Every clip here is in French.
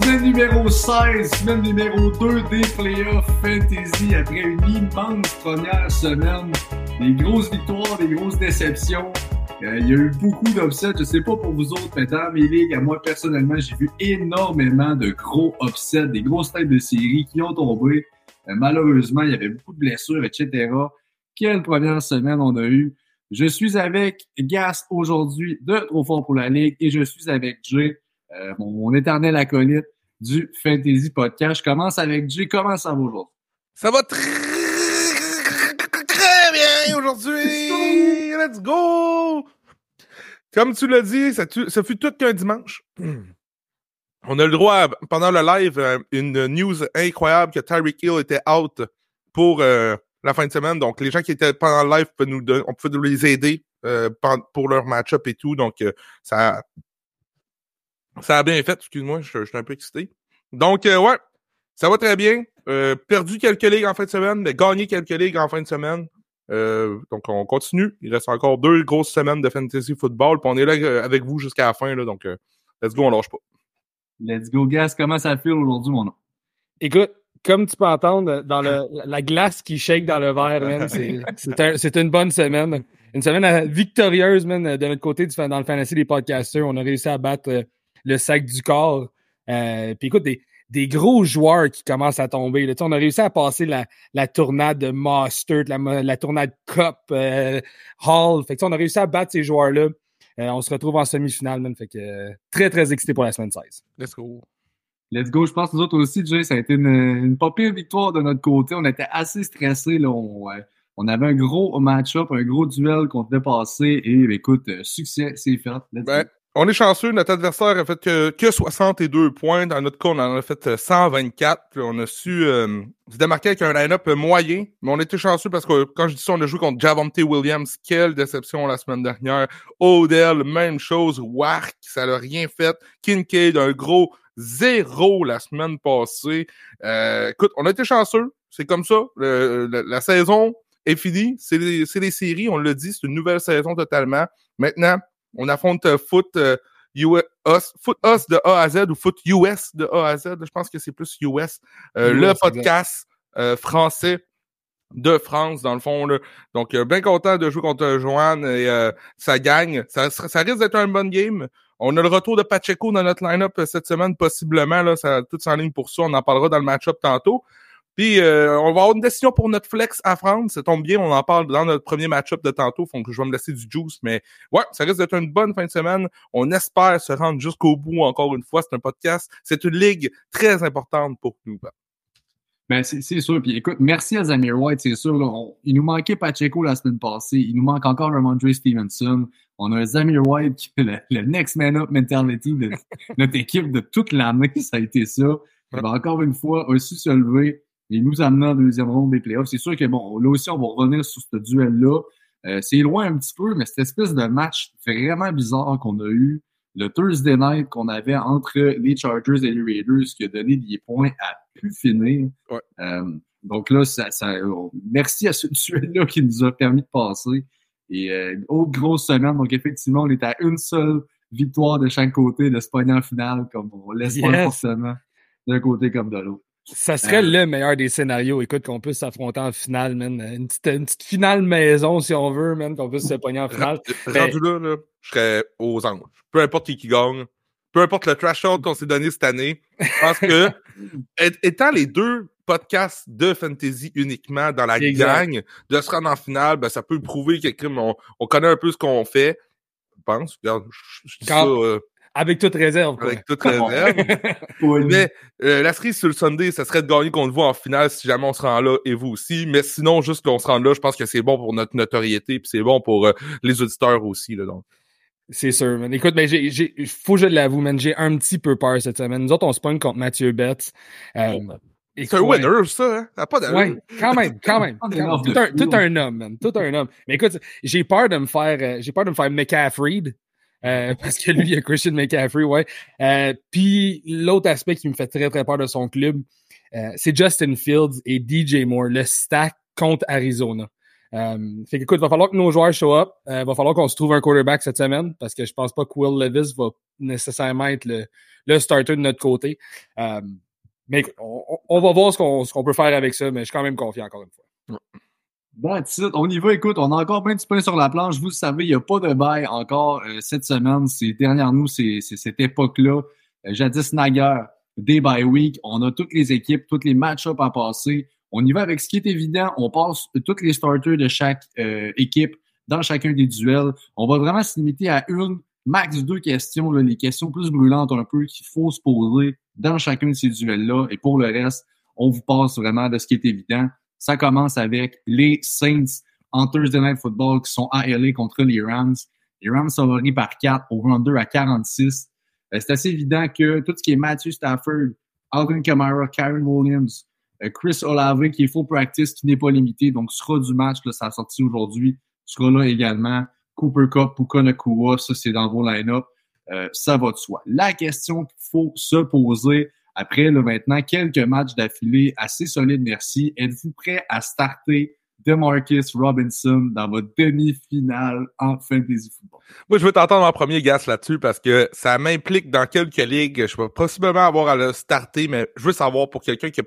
Semaine numéro 16, semaine numéro 2 des playoffs fantasy après une immense première semaine. Des grosses victoires, des grosses déceptions. Euh, il y a eu beaucoup d'upsets. Je sais pas pour vous autres, mais dans mes ligues, à moi personnellement, j'ai vu énormément de gros upsets, des grosses têtes de série qui ont tombé. Euh, malheureusement, il y avait beaucoup de blessures, etc. Quelle première semaine on a eu. Je suis avec Gas aujourd'hui de Trop Fort pour la Ligue et je suis avec Jay, euh, mon, éternel acolyte du Fantasy Podcast. Je commence avec Jay. Comment ça va aujourd'hui? Ça va très, bien aujourd'hui. Let's go! Comme tu l'as dit, ça, fut tout qu'un dimanche. On a le droit, à, pendant le live, euh, une news incroyable que Tyreek Hill était out pour euh, la fin de semaine. Donc, les gens qui étaient pendant le live, nous on pouvait les aider pour leur match-up et tout. Donc, ça, ça a bien fait. Excuse-moi, je, je, suis un peu excité. Donc, euh, ouais, ça va très bien. perdu quelques ligues en fin de semaine, mais gagné quelques ligues en fin de semaine. donc, on continue. Il reste encore deux grosses semaines de fantasy football. Puis on est là avec vous jusqu'à la fin. Là, donc, let's go, on lâche pas. Let's go, Gas. Comment ça fait aujourd'hui, mon nom? Écoute, comme tu peux entendre dans le, la glace qui shake dans le verre, c'est un, une bonne semaine. Une semaine victorieuse, man, de notre côté, dans le fantasy des podcasters. On a réussi à battre le sac du corps. Euh, Puis écoute, des, des gros joueurs qui commencent à tomber. Là. On a réussi à passer la, la tournade de Master, la, la tournade Cup, euh, Hall. Fait que, on a réussi à battre ces joueurs-là. Euh, on se retrouve en semi-finale, man. Fait que euh, très, très excité pour la semaine 16. Let's go. Let's go. Je pense que nous autres aussi, Jay, ça a été une, une pas pire victoire de notre côté. On était assez stressés. Là. On, euh, on avait un gros match-up, un gros duel qu'on devait passer. Et écoute, succès, c'est fait. Let's ben, go. On est chanceux, notre adversaire a fait que, que 62 points. Dans notre cas, on en a fait 124. Puis on a su euh, se démarquer avec un line-up moyen. Mais on était chanceux parce que quand je dis ça, on a joué contre Javonte Williams. Quelle déception la semaine dernière. Odell, même chose. Wark, ça l'a rien fait. Kincaid, un gros zéro la semaine passée. Euh, écoute, on a été chanceux. C'est comme ça. La saison est finie. C'est les, les séries, on l'a dit. C'est une nouvelle saison totalement. Maintenant, on affronte euh, foot, euh, US, foot US de A à Z ou foot US de A à Z. Je pense que c'est plus US. Euh, US le podcast français de France, dans le fond. Là. Donc, bien content de jouer contre Joanne et ça gagne. Ça, ça risque d'être un bon game. On a le retour de Pacheco dans notre line-up cette semaine, possiblement. Là, ça, tout en ligne pour ça. On en parlera dans le match-up tantôt. Puis euh, on va avoir une décision pour notre flex à France. Ça tombe bien, on en parle dans notre premier match-up de tantôt. Donc je vais me laisser du juice. Mais ouais, ça risque d'être une bonne fin de semaine. On espère se rendre jusqu'au bout encore une fois. C'est un podcast. C'est une ligue très importante pour nous. Ben, c'est sûr. Puis écoute, merci à Zamir White, c'est sûr. Là, on, il nous manquait Pacheco la semaine passée. Il nous manque encore Ramondre Stevenson. On a Zamir White qui fait le, le next man up mentality de notre équipe de toute l'année. Ça a été ça. Va encore une fois aussi se lever et nous amenant en deuxième ronde des playoffs. C'est sûr que bon, là aussi, on va revenir sur ce duel-là. Euh, c'est loin un petit peu, mais cette espèce de match vraiment bizarre qu'on a eu le Thursday night qu'on avait entre les Chargers et les Raiders qui a donné des points à plus finir. Ouais. Euh, donc là, ça, ça, merci à ce duel-là qui nous a permis de passer. Et euh, une autre grosse semaine. Donc effectivement, on est à une seule victoire de chaque côté de ce en finale, comme on laisse yes. pas forcément d'un côté comme de l'autre. Ça serait euh, le meilleur des scénarios, écoute, qu'on puisse s'affronter en finale, man. Une petite, une petite, finale maison, si on veut, man, qu'on puisse se pogner en finale. Rendu là, là, je serais aux anges. Peu importe qui, qui gagne, peu importe le trash talk qu'on s'est donné cette année, parce que, étant les deux podcasts de fantasy uniquement dans la exact. gang, de se rendre en finale, ben, ça peut prouver qu'on on, on connaît un peu ce qu'on fait. Je pense. Regarde, je, je dis Quand... ça, euh, Avec toute réserve. Quoi. Avec toute réserve. mais euh, la cerise sur le Sunday, ça serait de gagner contre vous en finale si jamais on se rend là et vous aussi. Mais sinon, juste qu'on se rende là, je pense que c'est bon pour notre notoriété puis c'est bon pour euh, les auditeurs aussi. Là, donc. C'est sûr, man. Écoute, ben, j'ai, j'ai, faut que je l'avoue, man. J'ai un petit peu peur cette semaine. Nous autres, on se pogne contre Mathieu Betts. Euh, oh, c'est un winner, ça, hein? Ça pas Ouais, quand même, quand même. tout, un, tout, un, homme, man. Tout un homme. Mais écoute, j'ai peur de me faire, euh, j'ai peur de me faire McCaffrey. Euh, parce que lui, il y a Christian McCaffrey, ouais. Euh, Puis l'autre aspect qui me fait très, très peur de son club, euh, c'est Justin Fields et DJ Moore, le stack contre Arizona. Fait qu'écoute, va falloir que nos joueurs show up. Va falloir qu'on se trouve un quarterback cette semaine parce que je pense pas que Will Levis va nécessairement être le, starter de notre côté. Mais on, va voir ce qu'on peut faire avec ça, mais je suis quand même confiant encore une fois. Bon, on y va. Écoute, on a encore plein de points sur la planche. Vous savez, il n'y a pas de bail encore euh, cette semaine. C'est derrière nous, c'est cette époque-là. Euh, jadis Naguère, day by week. On a toutes les équipes, tous les match-ups à passer. On y va avec ce qui est évident. On passe tous les starters de chaque euh, équipe dans chacun des duels. On va vraiment se limiter à une, max deux questions, les questions plus brûlantes un peu qu'il faut se poser dans chacun de ces duels-là. Et pour le reste, on vous passe vraiment de ce qui est évident. Ça commence avec les Saints en Thursday Night Football qui sont à LA contre les Rams. Les Rams favoris par 4, au 2 à 46. Euh, c'est assez évident que tout ce qui est Matthew Stafford, Alvin Kamara, Karen Williams, euh, Chris Olave qui est full practice, qui n'est pas limité, donc sera du match, là, ça a sorti aujourd'hui, sera là également. Cooper Cup, Puka Nakua, ça c'est dans vos line-up. Euh, ça va de soi. La question qu'il faut se poser après là, maintenant quelques matchs d'affilée assez solides, merci. Êtes-vous prêt à starter DeMarcus Robinson dans votre demi-finale en fantasy football? Moi, je veux t'entendre en premier, Gas, là-dessus, parce que ça m'implique dans quelques ligues. Je vais possiblement avoir à le starter, mais je veux savoir pour quelqu'un qui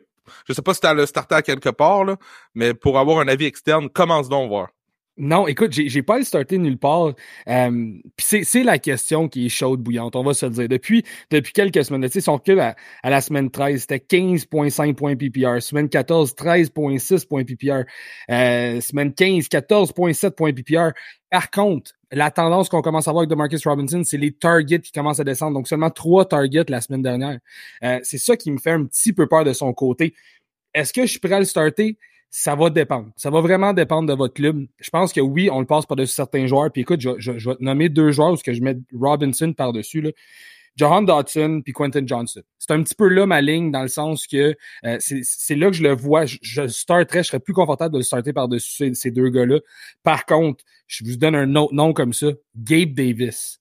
je sais pas si tu as le starter à quelque part, mais pour avoir un avis externe, commence donc voir. Non, écoute, j'ai pas le starter nulle part. Euh, c'est la question qui est chaude, bouillante, on va se le dire. Depuis, depuis quelques semaines, tu sais, son recul à, la semaine 13, c'était 15.5 points PPR. Semaine 14, 13.6 points PPR. Euh, semaine 15, 14.7 points PPR. Par contre, la tendance qu'on commence à voir avec DeMarcus Robinson, c'est les targets qui commencent à descendre. Donc, seulement trois targets la semaine dernière. Euh, c'est ça qui me fait un petit peu peur de son côté. Est-ce que je suis prêt à le starter? Ça va dépendre. Ça va vraiment dépendre de votre club. Je pense que oui, on le passe par-dessus certains joueurs. Puis écoute, je, je, vais nommer deux joueurs parce que je mets Robinson par-dessus. Johan Dodson puis Quentin Johnson. C'est un petit peu là ma ligne dans le sens que euh, c'est là que je le vois. Je, je starterais, je serais plus confortable de le starter par-dessus ces, deux gars-là. Par contre, je vous donne un autre nom comme ça, Gabe Davis.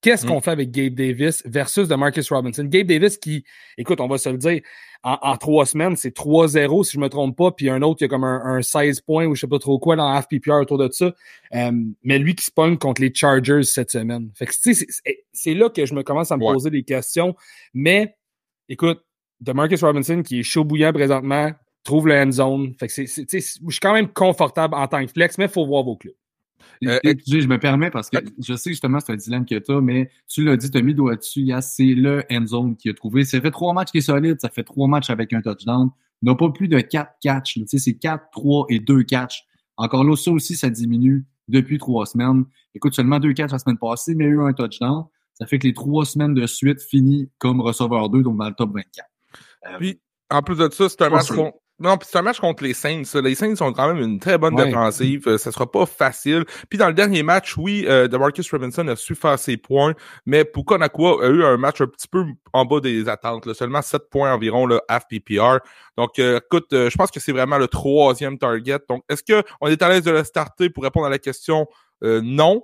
Qu'est-ce mm. qu'on fait avec Gabe Davis versus de Marcus Robinson? Gabe Davis qui, écoute, on va se le dire, en, trois semaines, c'est 3-0 si je me trompe pas, puis un autre qui a comme un, 16 points ou je sais pas trop quoi dans FPPR autour de ça. Euh, mais lui qui se pogne contre les Chargers cette semaine. Fait que c'est là que je me commence à me poser des questions. Mais écoute, de Marcus Robinson qui est chaud bouillant présentement, trouve le end zone. Fait que c'est, je suis quand même confortable en tant que flex, mais il faut voir vos clubs. Euh, je me permets parce que je sais justement c'est un dilemme que tu as, mais tu l'as dit, tu as mis doigt dessus, c'est le end zone qui a trouvé? Ça fait trois matchs qui est solide, ça fait trois matchs avec un touchdown. N'a pas plus de quatre catchs. C'est quatre, trois et deux catchs. Encore là, ça aussi, ça diminue depuis trois semaines. Écoute, seulement deux catchs la semaine passée, mais il y a eu un touchdown. Ça fait que les trois semaines de suite finissent comme receveur 2, donc dans le top 24. Euh, Puis, en plus de ça, c'est un match non, puis c'est un match contre les Saints. Les Saints sont quand même une très bonne défensive. Euh, ça sera pas facile. Puis dans le dernier match, oui, euh, DeMarcus Robinson a su faire ses points, mais Puka Nakua a eu un match un petit peu en bas des attentes. Seulement 7 points environ, le FPPR. Donc, euh, écoute, je pense que c'est vraiment le troisième target. Donc, est-ce qu'on est à l'aise de le starter pour répondre à la question? Non?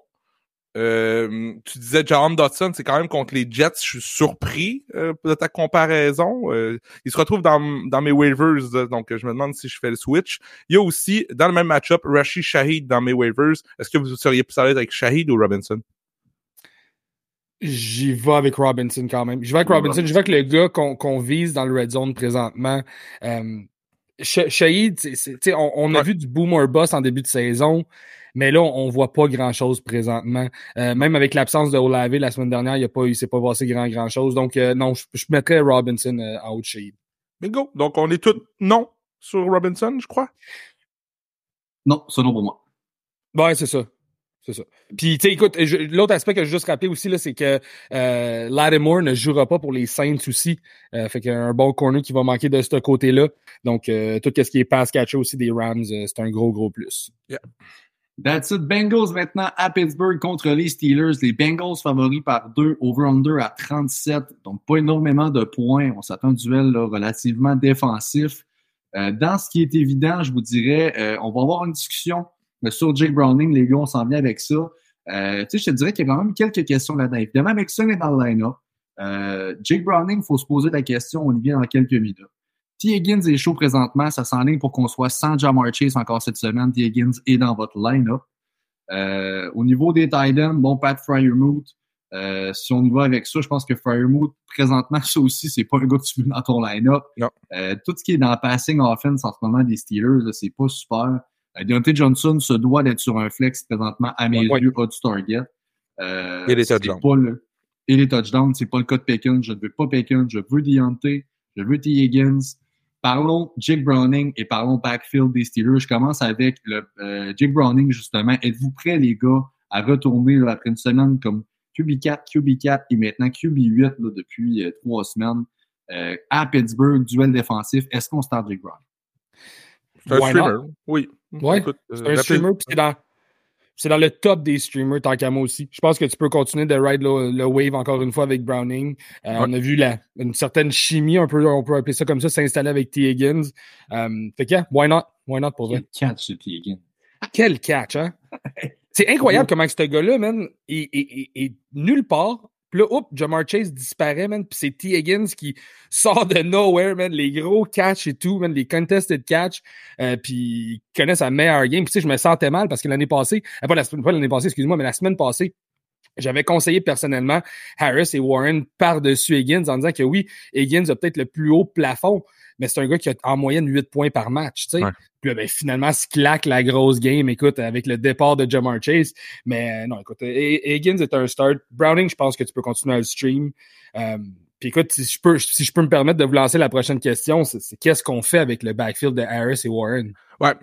Euh, tu disais John Dodson, c'est quand même contre les Jets. Je suis surpris euh, de ta comparaison. Euh, il se retrouve dans, dans mes waivers, donc je me demande si je fais le switch. Il y a aussi, dans le même match-up, Rashid Shahid dans mes waivers. Est-ce que vous seriez plus à l'aise avec Shahid ou Robinson? J'y vais avec Robinson quand même. Je vais avec Robinson. Je vais avec le gars qu'on vise dans le red zone présentement. Shahid, on, on a vu du boomer boss en début de saison. Mais là, on, voit pas grand-chose présentement. Euh, même avec l'absence de Olave la semaine dernière, il ne a pas, il s'est pas passé grand grand chose. Donc euh, non, je, mettrais Robinson euh, en haut de Shade. Bingo. Donc on est tous non sur Robinson, je crois? Non, c'est non pour moi. Ouais, c'est ça. C'est ça. Puis, tu sais, écoute, l'autre aspect que je veux juste rappeler aussi, là, c'est que euh, Lattimore ne jouera pas pour les Saints aussi. Euh, fait qu'il y a un bon corner qui va manquer de ce côté-là. Donc, euh, tout ce qui est pass catcher aussi des Rams, euh, c'est un gros, gros plus. Yeah. That's it. Bengals maintenant à Pittsburgh contre les Steelers. Les Bengals favoris par 2, over-under à 37. Donc, pas énormément de points. On s'attend à un duel relativement défensif. Euh, dans ce qui est évident, je vous dirais, euh, on va avoir une discussion sur Jake Browning. Les gars, on s'en vient avec ça. Euh, je te dirais qu'il y a quand même quelques questions là-dedans. Évidemment, Mixon est dans le line-up. Euh, Jake Browning, il faut se poser la question, on y vient dans quelques minutes. T. Higgins est chaud présentement, ça s'enligne pour qu'on soit sans Jamar Chase encore cette semaine. T. Higgins est dans votre line-up. Euh, au niveau des Titans, bon, Pat Fryermuth, euh, si on y va avec ça, je pense que Fryermuth, présentement, ça aussi, c'est pas un gars que tu veux dans ton line-up. Euh, tout ce qui est dans le passing offense en ce moment des Steelers, c'est pas super. Euh, Deontay Johnson se doit d'être sur un flex présentement à mes yeux, pas du target. Euh, et les touchdowns. Le, et les touchdowns, c'est pas le cas de Pickens. Je ne veux pas Pickens, je veux Deontay, je veux T. Higgins. Parlons Jake Browning et parlons backfield des Steelers. Je commence avec le euh, Jake Browning, justement. Êtes-vous prêts, les gars, à retourner là, après une semaine comme QB4, QB4 et maintenant QB8 là, depuis euh, trois semaines euh, à Pittsburgh, duel défensif. Est-ce qu'on start Jake Browning? C'est un streamer, oui. Ouais, c'est un streamer, puis c'est dans c'est dans le top des streamers, tant qu'à moi aussi. Je pense que tu peux continuer de ride le, wave encore une fois avec Browning. Euh, on a vu la, une certaine chimie, un peu, on peut appeler ça comme ça, s'installer avec T. Higgins. Um, fait que, why not? Why not pour Quel catch, T. Higgins. Quel catch, hein? C'est incroyable comment ce gars-là, man, est, est, est, nulle part. Puis là, oups, Jamar Chase disparaît, man. Puis c'est T. Higgins qui sort de nowhere, man. Les gros catch et tout, man. Les contested catch. Euh, puis il connaît sa meilleure game. Puis tu sais, je me sentais mal parce que l'année passée, euh, pas l'année passée, excuse-moi, mais la semaine passée, j'avais conseillé personnellement Harris et Warren par-dessus Higgins en disant que oui, Higgins a peut-être le plus haut plafond, mais c'est un gars qui a en moyenne 8 points par match. Puis ben, finalement, se claque la grosse game, écoute, avec le départ de Jamar Chase. Mais euh, non, écoute, Higgins est un start. Browning, je pense que tu peux continuer à le stream. Euh, puis écoute, si je, peux, si je peux me permettre de vous lancer la prochaine question, c'est qu'est-ce qu'on fait avec le backfield de Harris et Warren? Ouais.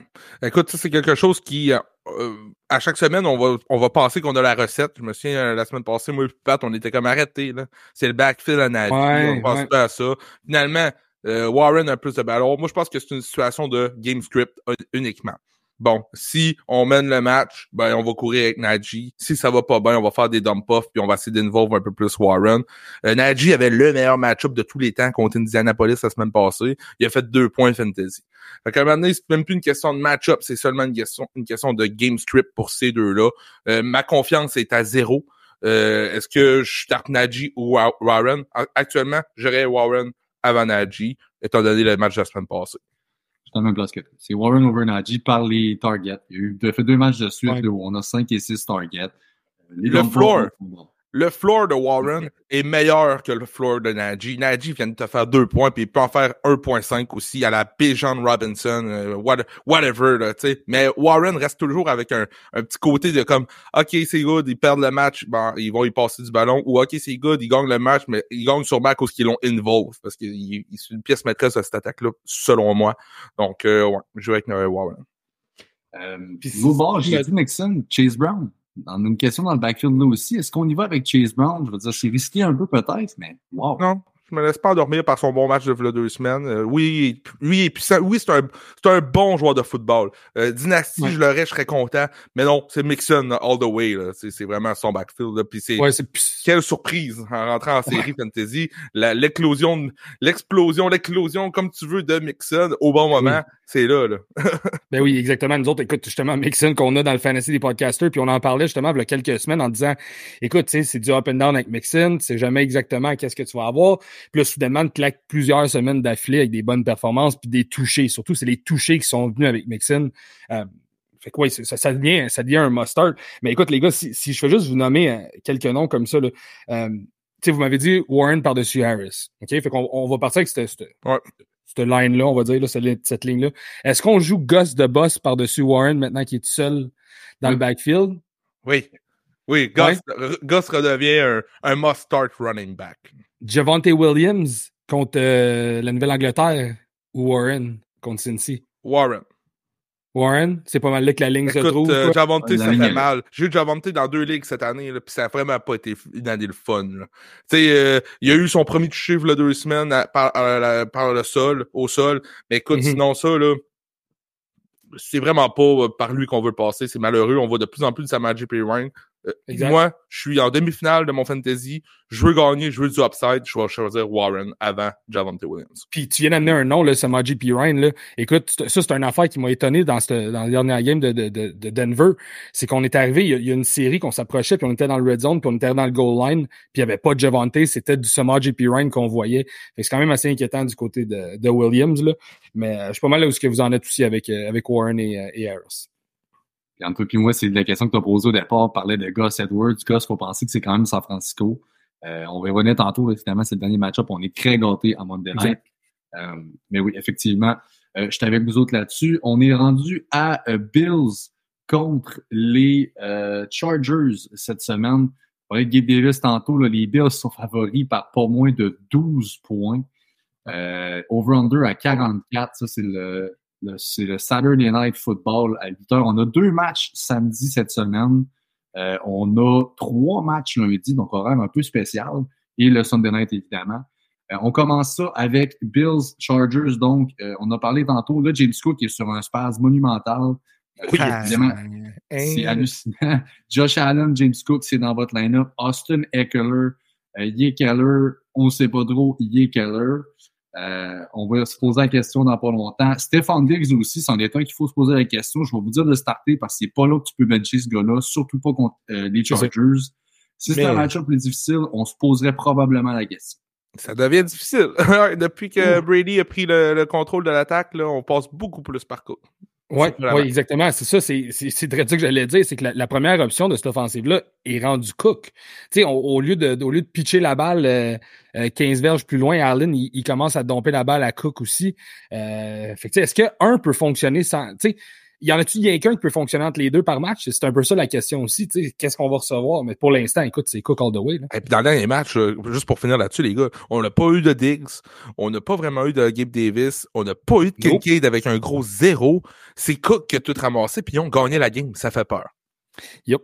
Écoute, ça, c'est quelque chose qui, euh, à chaque semaine, on va, on va penser qu'on a la recette. Je me souviens, la semaine passée, moi et Pat, on était comme arrêtés. C'est le backfield Nagy. Ouais, on pense pas à ça. Finalement, euh, Warren a plus de ballon. Moi, je pense que c'est une situation de game script uniquement. Bon, si on mène le match, ben on va courir avec Najee. Si ça va pas bien, on va faire des dump-offs puis on va essayer d'involver un peu plus Warren. Euh, Najee avait le meilleur match-up de tous les temps contre Indianapolis la semaine passée. Il a fait deux points fantasy. Fait qu'à un moment donné, c'est même plus une question de match-up, c'est seulement une question, une question de game script pour ces deux-là. Euh, ma confiance est à zéro. Euh, est-ce que je starte Najee ou Warren? Actuellement, j'aurais Warren avant Najee, étant donné le match de la semaine passée. C'est la même place que C'est Warren over Najee par les targets. Il a fait deux matchs de suite ouais. où on a 5 et 6 targets. Les le floor, le floor de Warren est meilleur que le floor de Najee. Najee vient de te faire deux points, puis il peut en faire 1.5 aussi à la Bijan Robinson, euh, whatever, là, tu sais. Mais Warren reste toujours avec un, un petit côté de comme, OK, c'est good, ils perdent le match, ben, ils vont y passer du ballon, ou OK, c'est good, ils gagnent le match, mais ils gagnent sûrement à cause qu'ils l'ont involve, parce qu'il c'est une pièce maîtresse de cette attaque-là, selon moi. Donc, euh, ouais, je joue avec euh, Warren. Euh, puis, j'ai dit Nixon, Chase Brown dans une question dans le backfield là aussi. Est-ce qu'on y va avec Chase Brown? Je veux dire, c'est risqué un peu peut-être, mais wow. Non, je me laisse pas endormir par son bon match de deux semaines. Euh, oui, lui est puissant. Oui, c'est un, c'est un bon joueur de football. Euh, Dynasty, ouais. je l'aurais, je serais content. Mais non, c'est Mixon all the way. C'est, c'est vraiment son backfield. Là. Puis c'est, ouais, quelle surprise en rentrant en série fantasy. La, l'éclosion, l'explosion, l'éclosion, comme tu veux, de Mixon au bon moment. C'est là, là. ben oui, exactement. Nous autres, écoute, justement, Mixon qu'on a dans le fantasy des podcasters, puis on en parlait justement il y a quelques semaines en disant, écoute, tu sais, c'est du up and down avec Mixon, tu sais jamais exactement qu'est-ce que tu vas avoir. Puis là, soudainement, tu claques plusieurs semaines d'affilée avec des bonnes performances, puis des touchés. Surtout, c'est les touchés qui sont venus avec Mixon. Euh, fait quoi, ça, ça, devient, ça devient un must-start. Mais écoute, les gars, si, si, je fais juste vous nommer euh, quelques noms comme ça, là, euh, vous m'avez dit Warren par-dessus Harris. OK? Fait qu'on on va partir avec cette, cette, ouais. Cette line-là, on va dire, là, cette, cette ligne-là. Est-ce qu'on joue Gus de boss par-dessus Warren maintenant qu'il est tout seul dans oui. le backfield? Oui. Oui, ouais. Gus redevient un, un must-start running back. Javante Williams contre euh, la Nouvelle-Angleterre ou Warren contre Cincy? Warren. Warren, c'est pas mal là que la ligne se trouve. Euh, Javonte, La ça fait mal. J'ai eu Javonte dans deux ligues cette année, là, puis ça a vraiment pas été une année le fun. là. Tu sais, euh, il a eu son premier touché il y a deux semaines à- par, à par le sol, au sol. Mais écoute, Mhm. sinon ça, là, c'est vraiment pas euh, par lui qu'on veut passer. C'est malheureux. On voit de plus en plus de Samaji Perine. Euh, moi, je suis en demi-finale de mon fantasy. Je veux gagner, je veux du upside. Je vais choisir Warren avant Javonte Williams. Puis tu viens d'amener un nom, là, Samaji Pirine. Là. Écoute, ça, c'est une affaire qui m'a étonné dans, cette, dans la dernière game de, de, de, de Denver. C'est qu'on est arrivé, il y, a, il y a une série qu'on s'approchait, puis on était dans le red zone, puis on était dans le goal line, puis il n'y avait pas de Javante, c'était du Samaji Pirine qu'on voyait. C'est quand même assez inquiétant du côté de, de Williams. Là. Mais euh, je suis pas mal là où ce que vous en êtes aussi avec, euh, avec Warren et, et Harris. Puis entre toi et moi, c'est la question que tu as posée au départ. On parlait de Gus Edwards. Gus, faut penser que c'est quand même San Francisco. Euh, on va y revenir tantôt. là, Évidemment, c'est le dernier match-up. On est très gâtés à Monday Night. Euh, mais oui, effectivement, euh, je suis avec vous autres là-dessus. On est rendu à euh, Bills contre les Chargers cette semaine. On parlait de Gabe Davis tantôt. Là, les Bills sont favoris par pas moins de 12 points. Over-under à 44. Ça, c'est le- c'est le Saturday Night Football à 8 heures. On a deux matchs samedi cette semaine. Euh, on a trois matchs lundi, donc horaire un peu spécial. Et le Sunday Night, évidemment. Euh, on commence ça avec Bills Chargers. Donc, euh, on a parlé tantôt. Là, James Cook est sur un spasme monumental. Oui, évidemment, c'est hallucinant. Josh Allen, James Cook, c'est dans votre line-up. Austin Eckler, Ye Keller, on ne sait pas trop, Ye Keller. Euh, on va se poser la question dans pas longtemps. Stefan Diggs aussi, c'en est un qu'il faut se poser la question. Je vais vous dire de starter parce que c'est pas là que tu peux bencher ce gars-là, surtout pas contre euh, les. Chargers. Si c'est Mais- un match-up plus difficile, on se poserait probablement la question. Ça devient difficile. Depuis que Brady a pris le, le contrôle de l'attaque, là, on passe beaucoup plus par coup. Oui, vraiment- exactement. C'est ça, c'est c'est- c'est très ça que j'allais dire, c'est que la, la première option de cette offensive-là est rendue Cook. Tu sais, au, lieu de au lieu de pitcher la balle euh, euh, 15 verges plus loin, Allen, il, il commence à domper la balle à Cook aussi. Euh, fait que, est-ce que un peut fonctionner sans. Tu sais, y en a-tu il y a quelqu'un qui peut fonctionner entre les deux par match? C'est un peu ça la question aussi. Tu sais, qu'est-ce qu'on va recevoir? Mais pour l'instant, écoute, c'est Cook all the way. Là. Et puis dans le dernier match, là, juste pour finir là-dessus, les gars, on n'a pas eu de Diggs, on n'a pas vraiment eu de Gabe Davis, on n'a pas eu de Nope. Kincaid avec un gros zéro. C'est Cook qui a tout ramassé, puis ils ont gagné la game. Ça fait peur. Yup.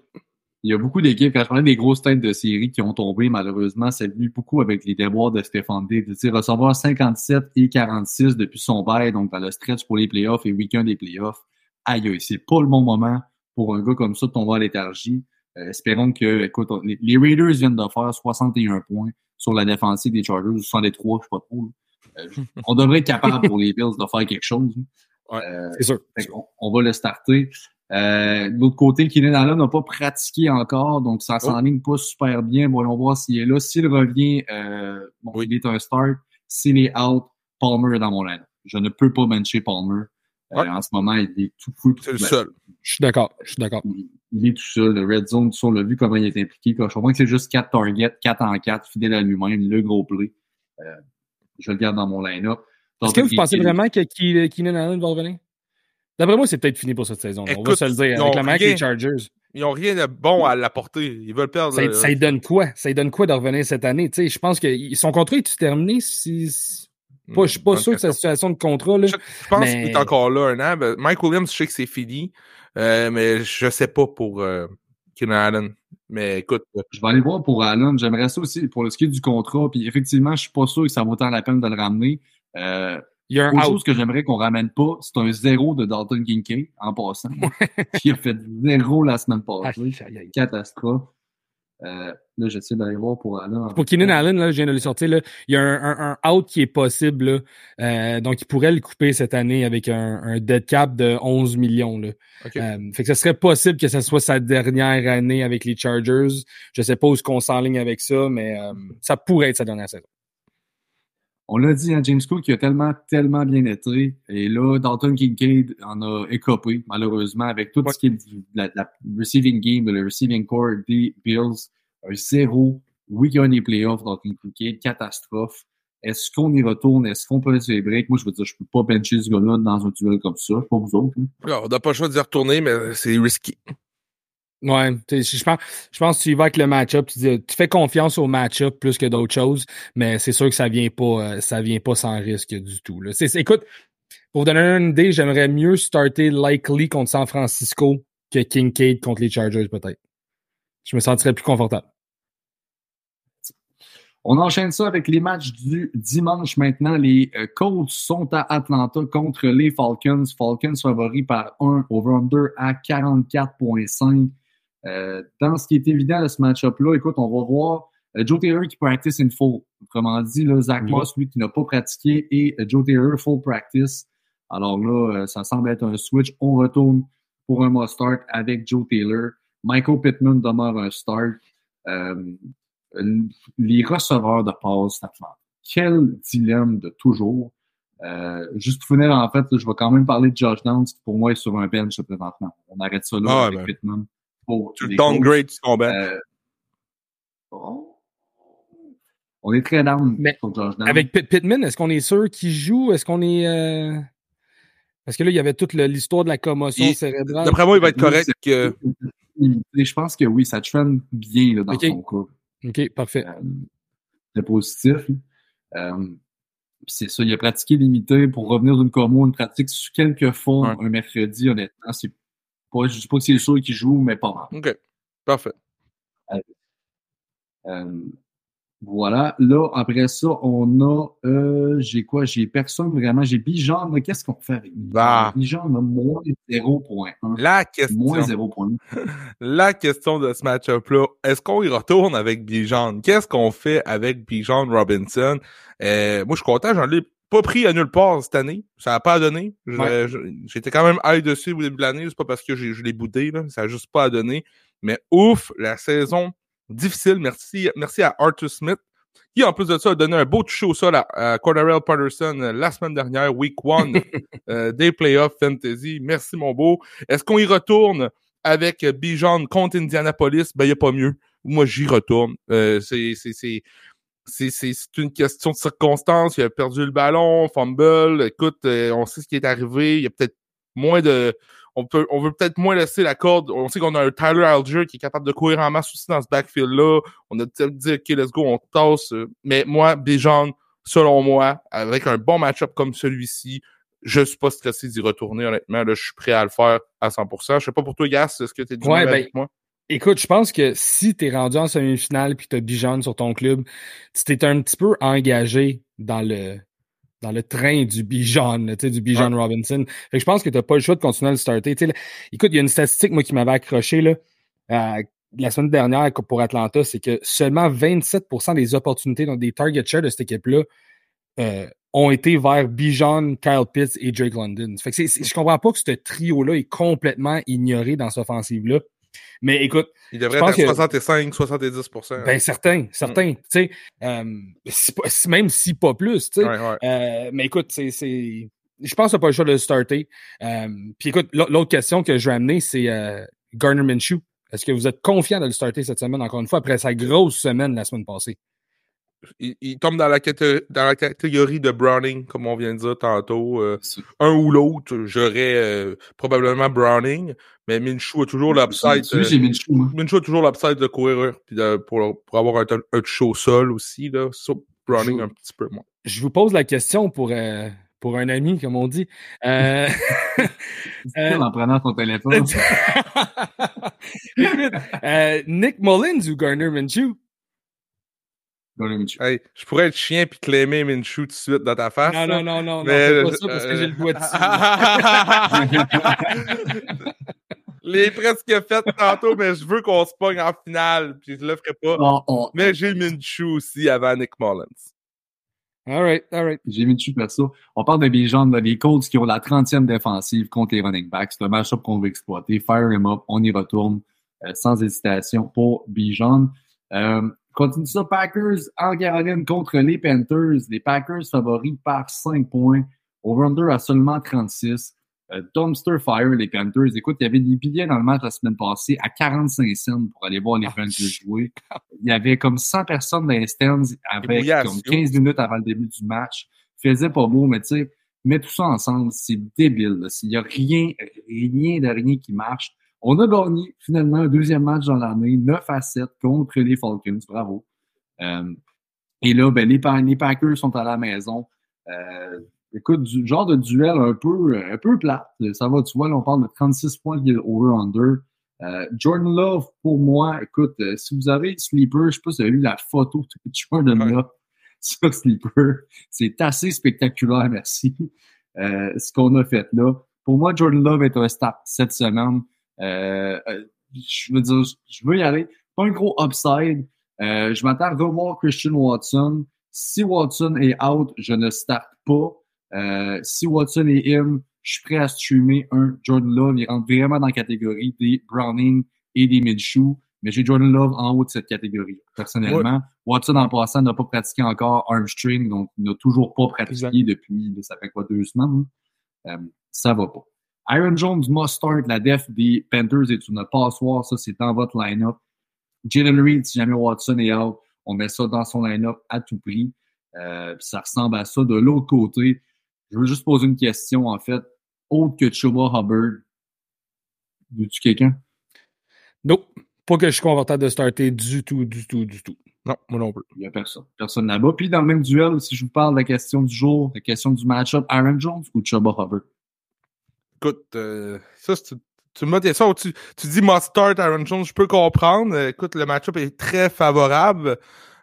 Il y a beaucoup d'équipes, quand je parlais des grosses têtes de série qui ont tombé, malheureusement, c'est venu beaucoup avec les déboires de Stéphane Diggs. Recevoir 57 et 46 depuis son bail, donc dans le stretch pour les playoffs et week-end des playoffs. Aïe, c'est pas le bon moment pour un gars comme ça de tomber à léthargie. Euh, espérons que, écoute, on- les, Raiders viennent de faire 61 points sur la défensive des Chargers, 63, je sais pas trop. Euh, on devrait être capable pour les Bills de faire quelque chose. Ouais. Euh, C'est sûr. qu'on- on va le starter. Euh, de l'autre côté, Keenan Allen n'a pas pratiqué encore, donc ça s'enligne pas super bien. Voyons voir s'il est là. S'il revient, euh, bon, Oui. il est un start. S'il est out, Palmer est dans mon line. Je ne peux pas bencher Palmer. Euh, Ouais. en ce moment, il est tout fou. C'est le seul. Je suis d'accord. Je suis d'accord. il, il est tout seul. Le red zone, on l'a vu comment il est impliqué. Je comprends que c'est juste 4 targets, 4 en 4, fidèle à lui-même, le gros play. Euh, je le garde dans mon line-up. Est-ce que vous pensez vraiment que Ke- Keenan Allen va revenir? D'après moi, c'est peut-être fini pour cette saison. on va se le dire. ils Avec la marque rien. des Chargers. Ils ont rien de bon à l'apporter. Ils veulent perdre. Ça, euh, ça donne quoi? Ça donne quoi de revenir cette année? Tu sais, je pense que son contrat est terminé? Si- pas, je suis pas sûr de sa situation de contrat. Là. Je, je pense Mais- qu'il est encore là un an. Ben, Mike Williams, je sais que c'est fini. euh, mais je sais pas pour euh, Keenan Allen. Mais écoute, euh, Je vais aller voir pour Allen. J'aimerais ça aussi pour le ski du contrat. Puis effectivement, je suis pas sûr que ça vaut tant la peine de le ramener. Euh, Il y a un autre out. chose que j'aimerais qu'on ramène pas, c'est un zéro de Dalton Kincaid en passant. qui a fait zéro la semaine passée. Catastrophe. Euh, là, j'essaie d'aller voir pour Allen. Pour Keenan Allen, là, je viens de le sortir, là, il y a un, un- un out qui est possible. là. Euh, donc, il pourrait le couper cette année avec un, un dead cap de 11 millions. Là. ok. Euh, fait que ce serait possible que ce soit sa dernière année avec les Chargers. Je sais pas où est-ce qu'on s'enligne avec ça, mais euh, ça pourrait être sa dernière saison. On l'a dit, hein, James Cook qui a tellement, tellement bien été. Et là, Dalton Kincaid en a écopé, malheureusement, avec tout Ouais. ce qui est la, la receiving game, le receiving core des Bills. Un zéro. Oui, il y a des playoffs, Dalton Kincaid, catastrophe. Est-ce qu'on y retourne? Est-ce qu'on peut les breaks? Moi, je veux dire, je peux pas bencher ce gars-là dans un duel comme ça. Pas vous autres. hein. Alors, on n'a pas le choix d'y retourner, mais c'est risky. Ouais, je pense, que tu y vas avec le match-up, tu, fais confiance au match-up plus que d'autres choses, mais c'est sûr que ça vient pas, euh, ça vient pas sans risque du tout. Écoute, pour donner une idée, j'aimerais mieux starter Likely contre San Francisco que Kincaid contre les Chargers, peut-être. Je me sentirais plus confortable. On enchaîne ça avec les matchs du dimanche maintenant. Les euh, Colts sont à Atlanta contre les Falcons. Falcons favoris par 1 over-under à 44.5. Euh, dans ce qui est évident de ce match-up-là, écoute, on va voir euh, Joe Taylor qui practice in full. Autrement dit, là, Zach Moss, lui, qui n'a pas pratiqué, et Joe Taylor, full practice. Alors là, ça semble être un switch. On retourne pour un must start avec Joe Taylor. Michael Pittman demeure un start les receveurs de passe Quel dilemme de toujours. Euh, juste pour finir, en fait, je vais quand même parler de Josh Downs, qui pour moi est sur un bench présentement. On arrête ça là ah, avec ben, Pittman. Tu le downgrade sur ton bench. Euh, on est très down. Avec Pittman, est-ce qu'on est sûr qu'il joue? Est-ce qu'on est... Euh... Parce que là, il y avait toute l'histoire de la commotion cérébrale. D'après moi, il va être correct. Que... Je pense que oui, ça trend bien là, dans son cas. OK, parfait. Euh, c'est positif. Euh, c'est ça, il a pratiqué limité pour revenir d'une commo, une pratique sur quelques fois un mercredi, honnêtement. C'est pas, je dis pas que c'est sûr qu'il joue, mais pas mal. OK. Parfait. Euh, voilà. Là, après ça, on a, euh, j'ai quoi? J'ai personne vraiment. J'ai Bijan. Qu'est-ce qu'on fait avec Bijan? Bah. Bijan a moins 0.1. La question. Moins 0.1. La question de ce match-up-là, est-ce qu'on y retourne avec Bijan? Qu'est-ce qu'on fait avec Bijan Robinson? Euh, moi, je suis content. J'en ai pas pris à nulle part cette année. Ça n'a pas donné. J'étais quand même high dessus au début de l'année. C'est pas parce que je l'ai boudé. Là. Ça n'a juste pas donné. Mais ouf, la saison difficile. Merci, merci à Arthur Smith, qui en plus de ça a donné un beau toucher au sol à, à Cordarrelle Patterson euh, la semaine dernière, week one euh, des playoffs fantasy. Merci mon beau. Est-ce qu'on y retourne avec Bijan contre Indianapolis? Ben, il n'y a pas mieux. Moi, j'y retourne. Euh, c'est, c'est, c'est, c'est, c'est une question de circonstance. Il a perdu le ballon, fumble. Écoute, on sait ce qui est arrivé. Il y a peut-être moins de on, peut, on veut peut-être moins laisser la corde. On sait qu'on a un Tyler Alger qui est capable de courir en masse aussi dans ce backfield-là. On a peut-être dit, OK, let's go, on tasse. Mais moi, Bijan, selon moi, avec un bon match-up comme celui-ci, je suis pas stressé d'y retourner, honnêtement. Là, je suis prêt à le faire à 100%. Je sais pas pour toi, Gas, est-ce que tu es dit ouais, ben, avec moi? Écoute, je pense que si tu es rendu en semi-finale puis tu as Bijan sur ton club, tu t'es un petit peu engagé dans le dans le train du Bijan, du Bijan Robinson. Fait que je pense que tu n'as pas le choix de continuer à le starter. écoute, il y a une statistique moi qui m'avait accroché là, euh, la semaine dernière pour Atlanta, c'est que seulement 27% des opportunités dans des target shares de cette équipe-là euh, ont été vers Bijan, Kyle Pitts et Drake London. Fait que je comprends pas que ce trio-là est complètement ignoré dans cette offensive-là. Mais écoute. Il devrait être à 65, 70 Ben, certain, mm. certain. Tu sais, euh, même si pas plus, tu sais. Euh, mais écoute, c'est. Je pense que pas le choix de le starter. Euh, puis écoute, l'autre question que je vais amener, c'est Garner Minshew. Est-ce que vous êtes confiant de le starter cette semaine, encore une fois, après sa grosse semaine la semaine passée? Il, tombe dans la, dans la, catégorie de Browning, comme on vient de dire tantôt. Euh, un ou l'autre, j'aurais euh, probablement Browning, mais Minshew a toujours l'upside. Euh, Minshew, a toujours l'upside de courir puis pour, pour, avoir un, un show au sol aussi. Là. Browning un petit peu moins. Je vous pose la question pour, pour un ami, comme on dit. Euh, en prenant ton téléphone. Nick Mullins ou Garner Minshew? Hey, je pourrais être chien puis claimer Minshew tout de suite dans ta face. Non, non, non, non, mais... non, pas ça parce que j'ai le doigt dessus. Les presque faites tantôt, mais je veux qu'on se pogne en finale, puis je le ferai pas. Mais j'ai Minshew aussi avant Nick Mullins. All right, all right. J'ai Minshew perso. On parle de Bijan, les Colts qui ont la 30e défensive contre les running backs. C'est un match-up qu'on veut exploiter. Fire him up, on y retourne euh, sans hésitation pour Bijan. Euh, Continue ça, Packers en Caroline contre les Panthers. Les Packers favoris par 5 points. Over-under à seulement 36. Euh, dumpster Fire, les Panthers. Écoute, il y avait des billets dans le match la semaine passée à 45 cents pour aller voir les ah, Panthers jouer. Il y avait comme 100 personnes dans les stands avec comme 15 minutes avant le début du match. Faisait pas beau, mais tu sais, mets tout ça ensemble, c'est débile. Il y a rien, rien de rien qui marche. On a gagné finalement un deuxième match dans l'année, 9 à 7 contre les Falcons. Bravo. Euh, et là, ben, les, Packers sont à la maison. Euh, écoute, du genre de duel un peu, un peu plat. Ça va, tu vois, là, on parle de 36 points de over-under. Euh, Jordan Love, pour moi, écoute, si vous avez Sleeper, je sais pas si vous avez vu la photo de Jordan Love sur Sleeper. C'est assez spectaculaire, merci. Ce qu'on a fait là. Pour moi, Jordan Love est un start cette semaine. Je veux dire, je veux y aller. Pas un gros upside. je m'attends à revoir Christian Watson. Si Watson est out, je ne starte pas. si Watson est in, je suis prêt à streamer un Jordan Love. Il rentre vraiment dans la catégorie des Browning et des Minshew. Mais j'ai Jordan Love en haut de cette catégorie, personnellement. Watson, en passant, n'a pas pratiqué encore armstring, donc il n'a toujours pas pratiqué depuis, ça fait quoi, deux semaines? Euh, ça va pas. Aaron Jones must start la def des Panthers et tu ne pas passoire. Ça, c'est dans votre line-up. Jalen Reed, si jamais Watson est out, on met ça dans son line-up à tout prix. Euh, ça ressemble à ça. De l'autre côté, je veux juste poser une question, en fait autre que Chuba Hubbard? Veux-tu quelqu'un? Non, pas que je suis confortable de starter du tout, du tout, du tout. Non, moi non plus. Il n'y a personne. Personne là-bas. Puis dans le même duel, si je vous parle de la question du jour, la question du match-up, Aaron Jones ou Chuba Hubbard? Écoute, euh, ça, tu, tu dit ça, tu, tu dis must start Aaron Jones, je peux comprendre. Écoute, le match-up est très favorable.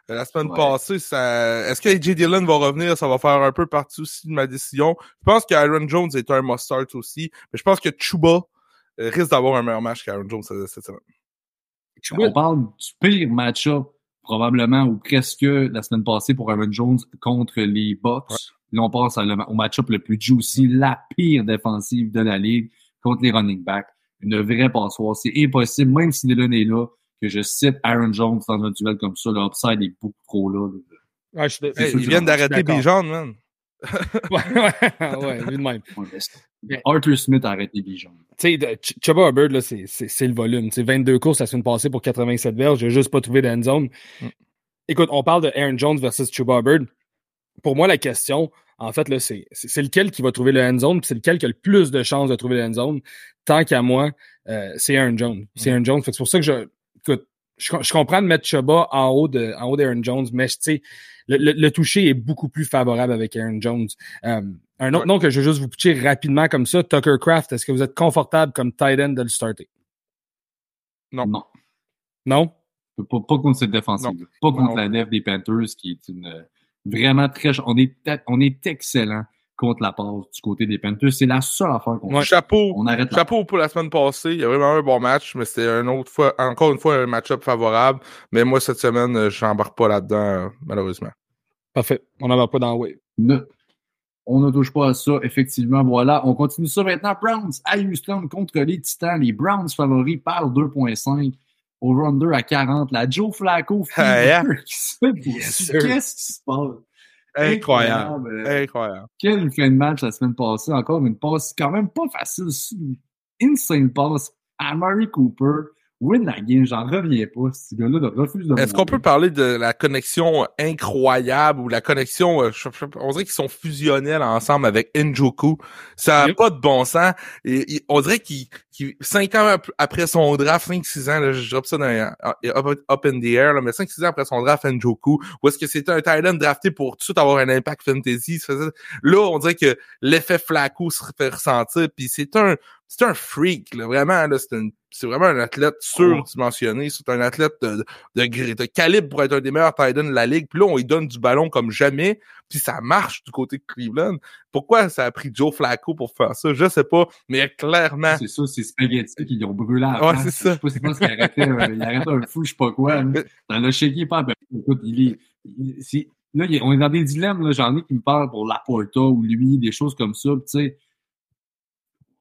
Euh, la semaine passée, ça... est-ce que AJ Dillon va revenir? Ça va faire un peu partie aussi de ma décision. Je pense qu'Aaron Jones est un must-start aussi, mais je pense que Chuba euh, risque d'avoir un meilleur match qu'Aaron Jones cette semaine. On parle du pire match-up probablement ou presque la semaine passée pour Aaron Jones contre les Bucks. Là, on passe au match-up le plus juicy, la pire défensive de la ligue contre les running backs. Une vraie passoire. C'est impossible, même si Dillon est là, que je cite Aaron Jones dans un duel comme ça. L'upside est beaucoup trop là. Ouais, je ils viennent d'arrêter Bijan, man. ouais, ouais, ouais, vu de même. Arthur Smith a arrêté Bijan. Tu sais, Chuba Hubbard, là, c'est le volume. C'est 22 courses la semaine passée pour 87 verges. J'ai juste pas trouvé d'end zone. Mm. Écoute, on parle de Aaron Jones versus Chuba Hubbard. Pour moi, la question, en fait, là, c'est lequel qui va trouver le end zone, c'est lequel qui a le plus de chances de trouver le end zone. Tant qu'à moi, euh, c'est Aaron Jones. C'est. Aaron Jones. C'est pour ça que je, écoute, je, comprends de mettre Chuba en haut de en haut d'Aaron Jones, mais tu sais, le, le, toucher est beaucoup plus favorable avec Aaron Jones. Euh, un autre nom que je veux juste vous pitcher rapidement comme ça, Tucker Craft, est-ce que vous êtes confortable comme tight end de le starter? Non. Non? non? Pas, pas, contre cette défensive. Pas contre la def des Panthers qui est une vraiment très. On est, on est excellent contre la passe du côté des Panthers. C'est la seule affaire qu'on ouais, Chapeau, on arrête chapeau pour la semaine passée. Il y a vraiment un bon match, mais c'était un autre fois, encore une fois un match-up favorable. Mais moi, cette semaine, euh, je n'embarque pas là-dedans, euh, malheureusement. Parfait. On n'embarque pas dans le wave. On ne touche pas à ça, effectivement. Voilà, on continue ça maintenant. Browns à Houston contre les Titans. Les Browns favoris par 2.5. Over-under à 40. La Joe Flacco. Qu'est-ce qui se passe? Incroyable. Incroyable. Quelle fin de match la semaine passée. Encore une passe quand même pas facile. Insane passe à Murray Cooper win la game, j'en reviens pas. Ce gars-là refuse de Est-ce qu'on peut parler de la connexion incroyable ou la connexion, euh, on dirait qu'ils sont fusionnels ensemble avec Njoku? Ça n'a pas de bon sens. Et, on dirait qu'il, cinq ans après son draft, cinq, six ans, là, je drop ça dans, up, up in the air, là, mais cinq, six ans après son draft Njoku, où est-ce que c'était un Thailand drafté pour tout de suite avoir un impact fantasy. Là, on dirait que l'effet Flacco se fait ressentir, puis c'est un, c'est un freak, là, vraiment, là, c'est, c'est vraiment un athlète surdimensionné. C'est un athlète de, de, de, calibre pour être un des meilleurs tight de la ligue. Puis là, on lui donne du ballon comme jamais, puis ça marche du côté de Cleveland. Pourquoi ça a pris Joe Flacco pour faire ça? Je sais pas, mais clairement... C'est ça, c'est Spaghetti qui ont brûlé la Ouais, c'est ça. Je sais pas c'est quoi ce qu'il arrêtait, euh, il arrêtait un fou, je sais pas quoi. Dans le shaky, pas, ben, écoute, il est... Il, là, on est dans des dilemmes, là, j'en ai qui me parlent pour Laporta ou lui, des choses comme ça, tu sais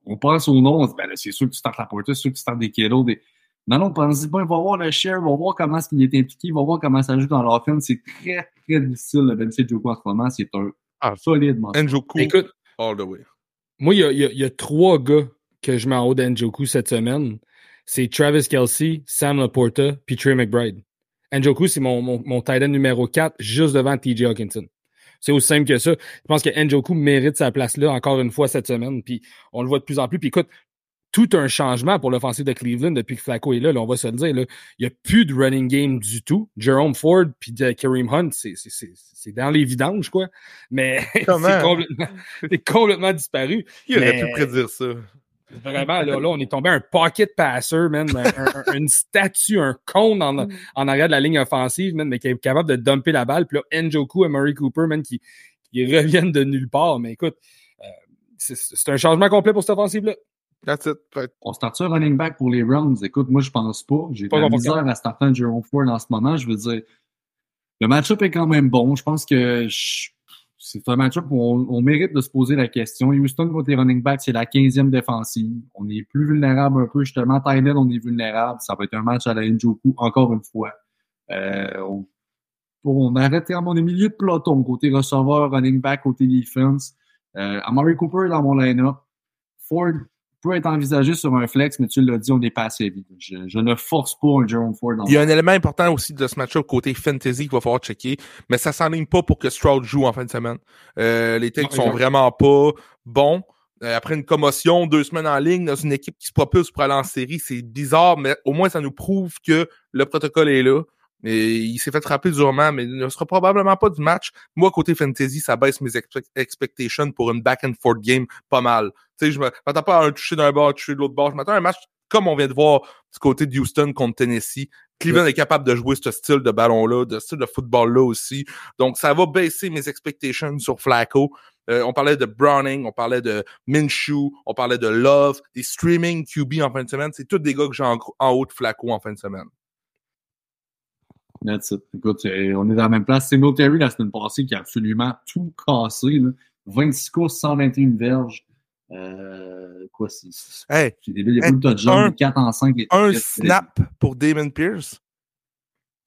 on pense au nom, on dit, ben c'est sûr que tu startes la porte, c'est sûr que tu startes des kilos. Des... Non, non, pense pas, il va voir le share, il va voir comment est-ce qu'il est impliqué, il va voir comment ça joue dans l'offense. C'est très, très difficile, le Benfica Joko en ce moment. C'est un ah, solide Njoku, Écoute, all the way. Moi, il y a, y, y a, trois gars que je mets en haut d'Enjoku cette semaine. C'est Travis Kelsey, Sam Laporta, puis Trey McBride. Njoku, c'est mon, mon, mon tight end numéro 4, juste devant TJ Hawkinson. C'est aussi simple que ça. Je pense que Njoku mérite sa place là encore une fois cette semaine. Puis on le voit de plus en plus. Puis écoute, tout un changement pour l'offensive de Cleveland depuis que Flacco est là, là on va se le dire. Là. Il n'y a plus de running game du tout. Jerome Ford puis Kareem Hunt, c'est dans les vidanges, quoi. Mais c'est complètement, complètement, disparu. Il aurait pu prédire ça. Vraiment, là, là, on est tombé un pocket passer, man, une statue, un cône en, mm. en, arrière de la ligne offensive, man, mais qui est capable de dumper la balle. Puis là, Njoku et Murray Cooper, man, qui, qui reviennent de nulle part. Mais écoute, euh, c'est un changement complet pour cette offensive-là. That's it. On start un running back pour les Browns? Écoute, moi, je pense pas. J'ai pas de la misère à starter Jerome Ford en ce moment. Je veux dire, le match-up est quand même bon. Je pense que c'est un match-up où on, mérite de se poser la question. Houston, côté running back, c'est la 15e défensive. On est plus vulnérable un peu. Justement, Tyler, on est vulnérable. Ça va être un match à la Njoku, encore une fois. Euh, on, on arrête à mon milieu de peloton, côté receveur, running back, côté defense. Euh, Amari Cooper est dans mon line-up. Ford peut être envisagé sur un flex, mais tu l'as dit, on est pas assez vite. Je, ne force pas un Jerome Ford. Il y a un élément important aussi de ce match-up côté fantasy qu'il va falloir checker, mais ça s'enligne pas pour que Stroud joue en fin de semaine. Euh, les takes sont vraiment pas bons. Euh, après une commotion, deux semaines en ligne, dans une équipe qui se propulse pour aller en série, c'est bizarre, mais au moins ça nous prouve que le protocole est là. Et il s'est fait frapper durement, mais il ne sera probablement pas du match. Moi, côté fantasy, ça baisse mes expectations pour une back and forth game pas mal. Tu sais, je m'attends pas à un toucher d'un bord, un toucher de l'autre bord. Je m'attends à un match comme on vient de voir du côté de Houston contre Tennessee. Cleveland est capable de jouer ce style de ballon-là, de style de football-là aussi. Donc, ça va baisser mes expectations sur Flacco. Euh, on parlait de Browning, on parlait de Minshew, on parlait de Love, des streaming QB en fin de semaine. C'est tous des gars que j'ai en, en haut de Flacco en fin de semaine. Écoute, euh, on est dans la même place. C'est Terry la semaine passée qui a absolument tout cassé. Là. 26 courses, 121 verges. Euh, quoi, c'est. Hey, c'est débile. Il y a de touchdowns, 4 en 5. Un snap pour Damon Pierce?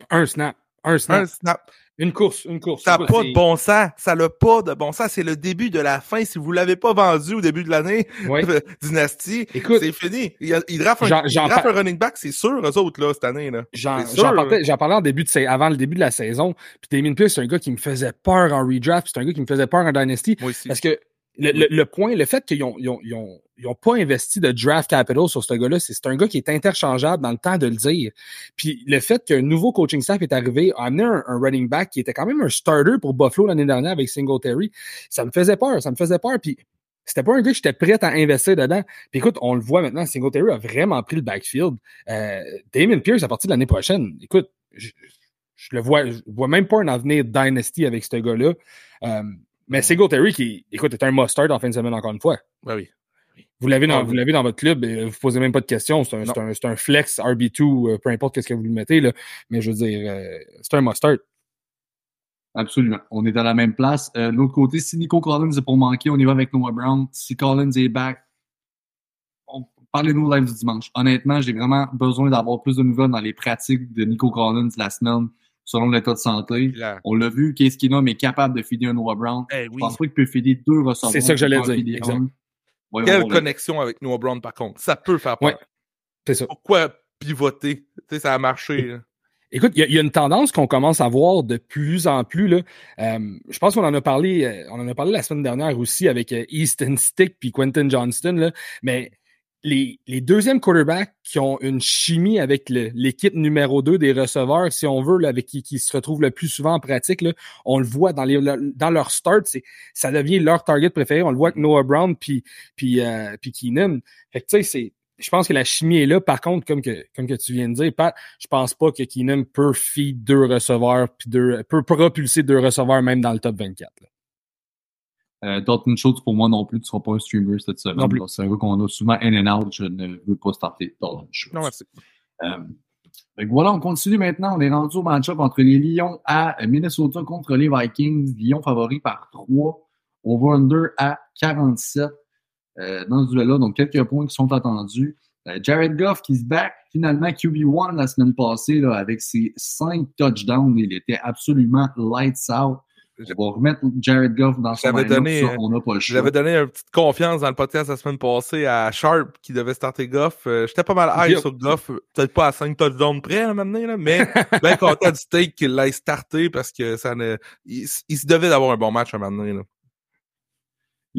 Un snap. Un snap. Un snap. Une course, une course. Ça n'a pas de bon sens. Ça n'a pas de bon sens. C'est le début de la fin. Si vous l'avez pas vendu au début de l'année, Dynasty, c'est fini. Il, il draft un, un running back, c'est sûr, eux autres, là, cette année. là. J'en parlais, en début de, avant le début de la saison. Puis Damien Pierce, c'est un gars qui me faisait peur en redraft. C'est un gars qui me faisait peur en Dynasty. Moi aussi. Parce que le, point, le fait qu'ils ont, ils ont, ils ont, ils ont, pas investi de draft capital sur ce gars-là, c'est un gars qui est interchangeable dans le temps de le dire. Puis le fait qu'un nouveau coaching staff est arrivé a amené un, running back qui était quand même un starter pour Buffalo l'année dernière avec Singletary, ça me faisait peur, ça me faisait peur. Puis c'était pas un gars que j'étais prêt à investir dedans. Puis écoute, on le voit maintenant, Singletary a vraiment pris le backfield. Euh, Damon Pierce, à partir de l'année prochaine, écoute, je, le vois, je vois même pas un avenir dynasty avec ce gars-là. Euh, mais Singletary, qui, écoute, est un mustard en fin de semaine encore une fois. Ben oui. Vous l'avez dans, vous l'avez dans votre club, et vous posez même pas de questions. C'est un, un, un, flex RB2, euh, peu importe qu'est-ce que vous lui mettez, là. Mais je veux dire, euh, c'est un mustard. Absolument. On est dans la même place. Euh, de l'autre côté, si Nico Collins est pour manquer, on y va avec Noah Brown. Si Collins est back, parlez-nous live du dimanche. Honnêtement, j'ai vraiment besoin d'avoir plus de nouvelles dans les pratiques de Nico Collins la semaine selon l'état de santé. On l'a vu, Case Keenum est capable de filer un Noah Brown. Eh Je pense pas qu'il peut filer deux receveurs. C'est ça que j'allais dire. Quelle connexion avec Noah Brown, par contre. Ça peut faire peur. c'est ça. Pourquoi pivoter? Tu sais, ça a marché. Écoute, il y, a une tendance qu'on commence à voir de plus en plus. Là. Euh, je pense qu'on en a parlé, euh, on en a parlé la semaine dernière aussi avec euh, Easton Stick puis Quentin Johnston. Là, mais les, les deuxièmes quarterbacks qui ont une chimie avec l'équipe numéro 2 des receveurs, si on veut, avec qui, qui se retrouvent le plus souvent en pratique, on le voit dans, les, dans leur start, ça devient leur target préféré. On le voit avec Noah Brown puis, puis, euh, Keenan. Fait que tu sais, je pense que la chimie est là. Par contre, comme que, tu viens de dire, Pat, je pense pas que Keenan peut feed deux receveurs puis deux, peut propulser deux recevevars même dans le top 24. Là. Euh, Dalton Schultz, pour moi non plus, tu ne seras pas un streamer cette semaine. C'est un gars qu'on a souvent in and out. Je ne veux pas starter Dalton Schultz. Non, merci. Euh, voilà, on continue maintenant. On est rendu au match-up entre les Lions à Minnesota contre les Vikings. Lions favoris par 3. Over-under à 47 euh, dans ce duel-là. Donc, quelques points qui sont attendus. Euh, Jared Goff qui se back finalement QB1 la semaine passée là, avec ses 5 touchdowns. Il était absolument lights out. On va remettre Jared Goff dans son donné, ça, on n'a pas le choix. J'avais donné une petite confiance dans le podcast la semaine passée à Sharp qui devait starter Goff. Euh, j'étais pas mal high sur Goff, peut-être pas à 5 touchdowns près à m'amener, là, mais bien content du take qu'il l'ait starté parce que ça ne. Il, se devait d'avoir un bon match à m'amener. Là.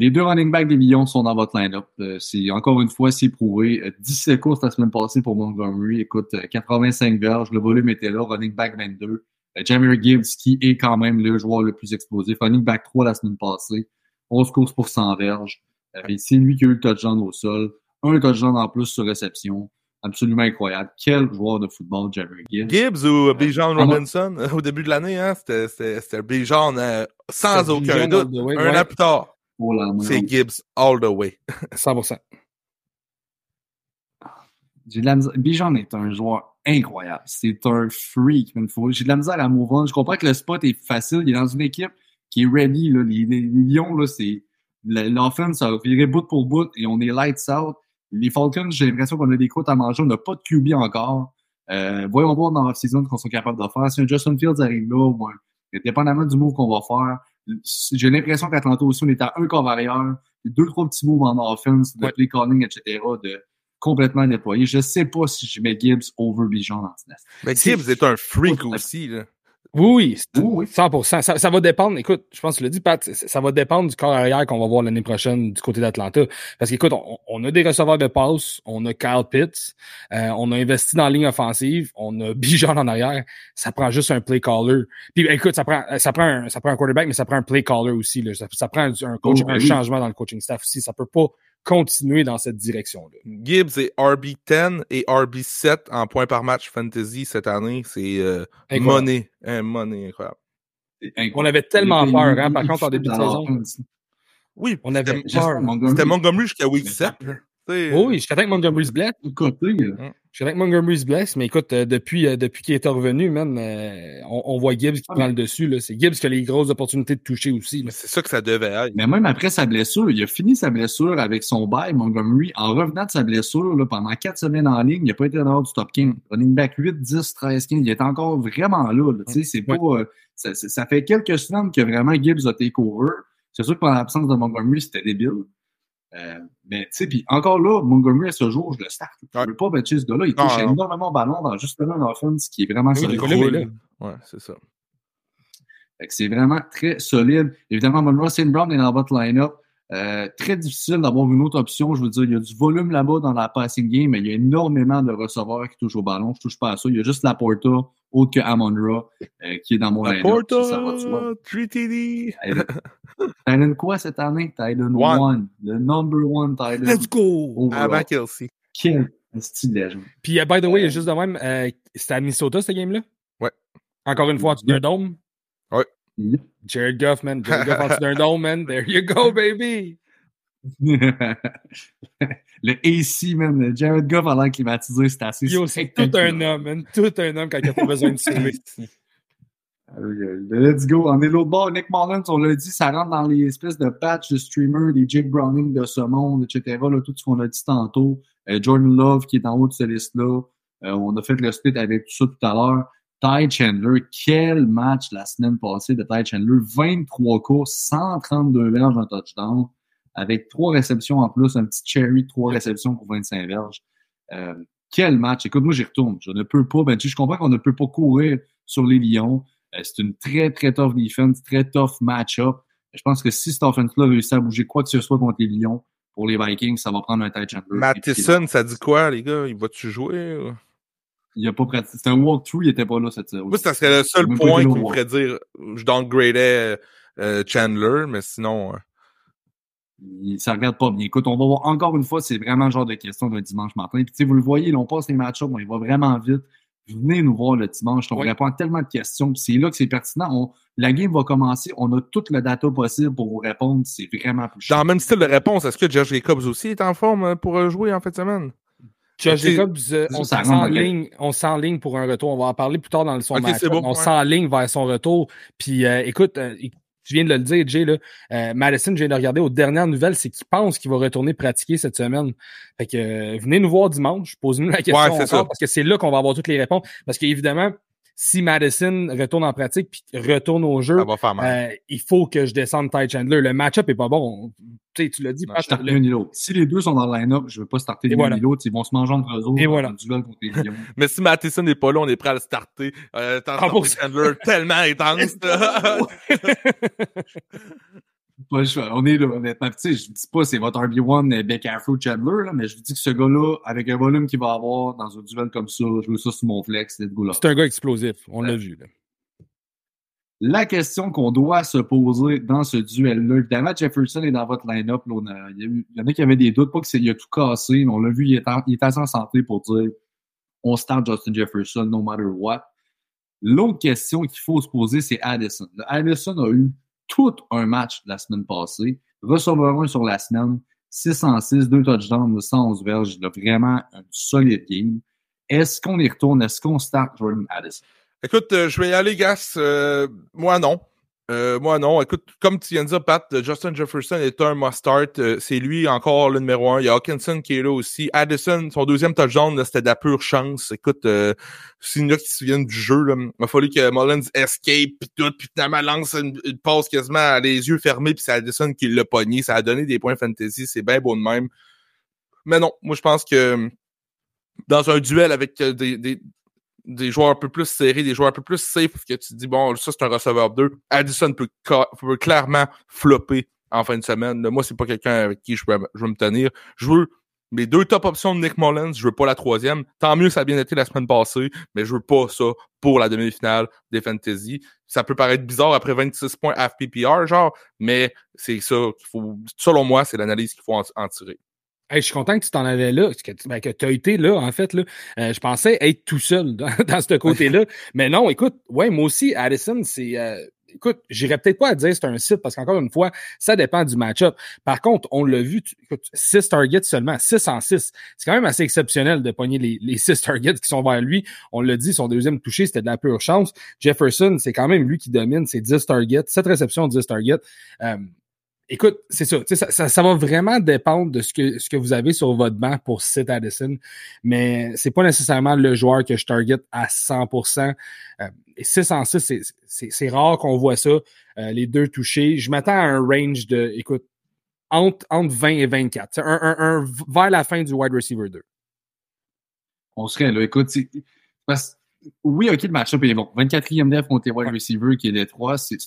Les deux running backs des Lions sont dans votre line-up. Euh, c'est encore une fois, c'est prouvé. Euh, 17 courses la semaine passée pour Montgomery. Écoute, euh, 85 verges, le volume était là, running back 22. Euh, Jamie Gibbs, qui est quand même le joueur le plus explosif. Running back 3 la semaine passée. 11 courses pour 100 verges. Euh, c'est lui qui a eu le touchdown au sol. Un touchdown en plus sur réception. Absolument incroyable. Quel joueur de football, Jamie Gibbs. Gibbs ou Bijan Ah, non. Robinson, euh, au début de l'année, hein, c'était- Bijan euh, sans aucun Bijan doute. way, Un ouais. an plus tard, Oh c'est Gibbs all the way. 100%. J'ai de la misère. Bijan est un joueur incroyable. C'est un freak. J'ai de la misère à move on. Je comprends que le spot est facile. Il est dans une équipe qui est ready. Là. Les, les- les Lions, là, c'est. L'offense, va virer bout pour bout et on est lights out. Les Falcons, j'ai l'impression qu'on a des côtes à manger. On n'a pas de QB encore. Euh, voyons voir dans la saison qu'on soit capable de faire. Si un Justin Fields arrive là, ou un- dépendamment du move qu'on va faire, j'ai l'impression qu'Atlanta aussi, on est à un corps arrière, deux, trois petits moves en offense, de Ouais. play calling, etc., de complètement déployer. Je sais pas si je mets Gibbs over Bijan dans ce nest. Mais Gibbs est un freak aussi. Là. Oui, oui, c'est- Oui, oui. 100%. Ça, ça va dépendre. Écoute, je pense que tu l'as dit, Pat, ça va dépendre du corps arrière qu'on va voir l'année prochaine du côté d'Atlanta. Parce qu'écoute, on, on a des receveurs de passe, on a Kyle Pitts, euh, on a investi dans la ligne offensive, on a Bijan en arrière. Ça prend juste un play caller. Puis écoute, ça prend, ça prend, un, ça prend un quarterback, mais ça prend un play caller aussi. Là. Ça, ça prend un, un coach, Oh, un oui. changement dans le coaching staff aussi. Ça peut pas continuer dans cette direction-là. Gibbs est RB10 et RB7 en points par match fantasy cette année. C'est euh, money. Hein, money incroyable. On avait tellement peur, hein, par contre, en début de saison. Oui, On avait peur. C'était Montgomery jusqu'à week Mais 7. là. Tu sais, Oui, oui, je suis que Montgomery se blesse. Du côté, là. Je savais que Montgomery se blesse, mais écoute, euh, depuis, euh, depuis qu'il est revenu, man, euh, on, on voit Gibbs qui Ah, prend mais- le dessus. là. C'est Gibbs qui a les grosses opportunités de toucher aussi. c'est ça que ça devait être. Mais même après sa blessure, il a fini sa blessure avec son bail, Montgomery. En revenant de sa blessure, là, pendant quatre semaines en ligne, il n'a pas été dehors du top 15. Running back 8, 10, 13, 15. Il est encore vraiment là. là. Tu sais, c'est pas, euh, ça, ça- ça fait quelques semaines que vraiment Gibbs a take over. C'est sûr que pendant l'absence de Montgomery, c'était débile. Euh, mais tu sais, puis encore là, Montgomery à ce jour, je le start. Je Ouais. veux pas battre ce gars-là. Il touche non. énormément au ballon dans justement une offense qui est vraiment Oui, solide. là. Ouais, c'est ça. Fait que c'est vraiment très solide. Évidemment, Monroe St. Brown est dans votre line-up. Euh, très difficile d'avoir une autre option. Je veux dire, il y a du volume là-bas dans la passing game, mais il y a énormément de receveurs qui touchent au ballon. Je touche pas à ça. Il y a juste la Porta, autre que Amon-Ra, euh, qui est dans mon line-up. 3TD. Titan quoi cette année? Titan One. 1. Le number one Titan. Let's go! Avant Kelsey. Quel style. Puis, euh, by the way, juste de même, euh, c'était à Minnesota, ce game-là? Ouais. Encore une fois, dessous d'un dôme? Yep. Jared Goff, man. Jared Goff en dessous d'un dôme, man. There you go, baby! le AC, man. Jared Goff à l'air climatisé, c'est assez Yo, c'est tout un homme, man. Tout un homme quand il a pas besoin de sauver. Let's go. On est l'autre bord. Nick Mullins, on l'a dit, ça rentre dans les espèces de patchs de streamers, les Jake Browning de ce monde, etc. Là, tout ce qu'on a dit tantôt. Euh, Jordan Love qui est en haut de cette liste-là. Euh, on a fait le split avec tout ça tout à l'heure. Ty Chandler, quel match la semaine passée de Ty Chandler. 23 courses, 132 verges en touchdown, avec trois réceptions en plus, un petit cherry, trois réceptions pour 25 verges. Euh, quel match. Écoute, moi, j'y retourne. Je ne peux pas, ben, tu sais, je comprends qu'on ne peut pas courir sur les Lions. Euh, c'est une très, très tough defense, très tough match-up. Je pense que si cette offense-là réussit à bouger quoi que ce soit contre les Lions, pour les Vikings, ça va prendre un Ty Chandler. Matheson, ça dit quoi, les gars? Il va-tu jouer? ou? Il a pas pratiqué. C'était un walkthrough, il était pas là cette. Moi, ça serait le seul point qui me ouais. ferait dire je downgradais euh, Chandler, mais sinon. euh, ça regarde pas bien. Écoute, on va voir encore une fois, c'est vraiment le genre de question d'un dimanche matin. Puis, tu sais, vous le voyez, là, on passe les match-ups, on y va vraiment vite. Venez nous voir le dimanche. On Oui. répond à tellement de questions. Puis c'est là que c'est pertinent. On- la game va commencer. On a tout le data possible pour vous répondre. C'est vraiment plus Dans le même style de réponse, est-ce que Josh Jacobs aussi est en forme euh, pour euh, jouer en fin de semaine? Josh Jacobs, euh, on s'enligne, s'enligne pour un retour. On va en parler plus tard dans le son match. bon, on ouais. s'enligne vers son retour. Puis euh, écoute, euh, tu viens de le dire, Jay, là, euh, Madison, je viens de regarder aux dernières nouvelles, c'est qu'il pense qu'il va retourner pratiquer cette semaine. Fait que euh, venez nous voir dimanche, posez-nous la question Ouais, encore, ça. parce que c'est là qu'on va avoir toutes les réponses. Parce qu'évidemment, si Madison retourne en pratique puis retourne au jeu, Ça va faire mal. euh, il faut que je descende Ty Chandler. Le match-up est pas bon. Tu sais, tu l'as dit, Non, Je starte le- l'un ni l'autre. Si les deux sont dans le line-up, je ne veux pas starter l'un voilà. ni l'autre. Ils vont se manger entre eux autres. Et dans voilà. un duel contre les Lions. Mais si Matheson n'est pas là, on est prêt à le starter. Euh, t'as 100%. starté Chandler tellement intense. là. pas le choix. On est là, honnêtement. Tu sais, je dis pas c'est votre RB1 Beck Afro Chandler, là, mais je vous dis que ce gars-là, avec un volume qu'il va avoir dans un duel comme ça, je veux ça sur mon flex, let's go là. C'est un gars explosif. On l'a vu, là. La question qu'on doit se poser dans ce duel-là, évidemment, Jefferson est dans votre line-up. là, on a- Il y, a eu- il y en a qui avaient des doutes, pas qu'il a tout cassé, mais on l'a vu, il est, en- il est assez en santé pour dire on start Justin Jefferson no matter what. L'autre question qu'il faut se poser, c'est Addison. Addison a eu tout un match la semaine passée, receveur 1 sur la semaine, 6 en 6, 2 touchdowns, 111 verges. Il a vraiment un solide game. Est-ce qu'on y retourne? Est-ce qu'on start Jordan Addison? Écoute, euh, je vais y aller, Gas. Euh, moi, non. Euh, moi, non. Écoute, comme tu viens de dire, Pat, euh, Justin Jefferson est un must-start. Euh, c'est lui encore le numéro un. Il y a Hawkinson qui est là aussi. Addison, son deuxième touchdown, c'était de la pure chance. Écoute, euh, c'est une qui se souviennent du jeu. Là. Il a fallu que Mullins escape puis tout, puis finalement lance une, une passe quasiment à les yeux fermés, puis c'est Addison qui l'a pogné. Ça a donné des points fantasy. C'est bien beau de même. Mais non, moi, je pense que dans un duel avec euh, des, des, des joueurs un peu plus serrés, des joueurs un peu plus safe, que tu dis, bon, ça, c'est un receveur 2. Addison peut, clairement flopper en fin de semaine. Moi, c'est pas quelqu'un avec qui je veux, je veux me tenir. Je veux mes deux top options de Nick Mullins, je veux pas la troisième. Tant mieux, ça a bien été la semaine passée, mais je veux pas ça pour la demi-finale des Fantasy. Ça peut paraître bizarre après 26 points FPPR, genre, mais c'est ça qu'il faut, selon moi, c'est l'analyse qu'il faut en tirer. Je suis content que tu t'en allais là, que, tu ben, que tu as été là, en fait. Là. Euh, je pensais être tout seul dans, dans ce côté-là. Mais non, écoute, ouais, moi aussi, Addison, c'est. euh, écoute, j'irais peut-être pas à dire c'est un site parce qu'encore une fois, ça dépend du match-up. Par contre, on l'a vu, 6 targets seulement, 6 en 6. C'est quand même assez exceptionnel de pogner les, les 6 targets qui sont vers lui. On l'a dit, son deuxième touché, c'était de la pure chance. Jefferson, c'est quand même lui qui domine, c'est 10 targets, 7 réceptions, 10 targets. Euh, Écoute, c'est ça, ça, ça. ça va vraiment dépendre de ce que, ce que vous avez sur votre banc pour Sid Addison, mais c'est pas nécessairement le joueur que je target à 100%. Euh, et 6 en 6, c'est- rare qu'on voit ça, euh, les deux touchés. Je m'attends à un range de, écoute, entre, entre 20 et 24. C'est Un, un, un- vers la fin du wide receiver 2. On serait là. Écoute, parce- oui, OK, le match-up est bon. 24e def contre les wide receivers qui est les trois, c'est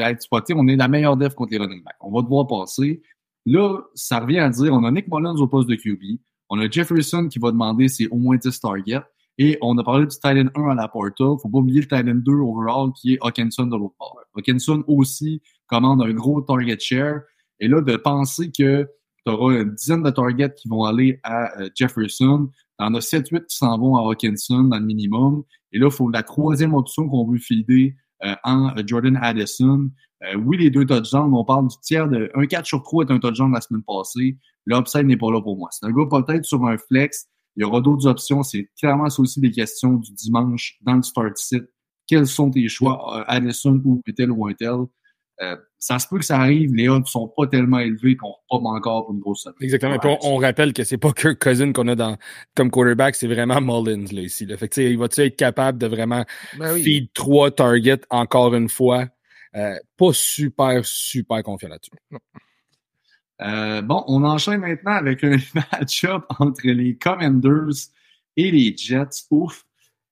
à être spoté. On est la meilleure def contre les running backs. On va devoir passer. Là, ça revient à dire, on a Nick Mullins au poste de QB. On a Jefferson qui va demander c'est au moins 10 targets. Et on a parlé du Titan 1 à la Porta. Faut pas oublier le Titan 2 overall qui est Hawkinson de l'autre part. Hawkinson aussi commande un gros target share. Et là, de penser que tu auras une dizaine de targets qui vont aller à euh, Jefferson, T'en as 7-8 qui s'en vont à Hawkinson dans le minimum. Et là, il faut la troisième option qu'on veut filer euh, en Jordan Addison. Euh, oui, les deux touchdowns, on parle du tiers de un 4 sur 3 est un touchdown la semaine passée. L'upside n'est pas là pour moi. C'est un gars peut-être sur un flex. Il y aura d'autres options. C'est clairement ça aussi des questions du dimanche dans le start sit. Quels sont tes choix, euh, Addison ou un tel ou un tel? Euh, ça se peut que ça arrive. Les odds sont pas tellement élevés qu'on repop encore pour une grosse semaine. Exactement. Puis on, on rappelle que c'est pas Kirk Cousin qu'on a dans, comme quarterback, c'est vraiment Mullins là, ici. Là. Fait que, tu sais, il va-tu être capable de vraiment Ben oui. feed trois targets encore une fois? Euh, pas super, super confiant là-dessus. Euh, bon, on enchaîne maintenant avec un match-up entre les Commanders et les Jets. Ouf.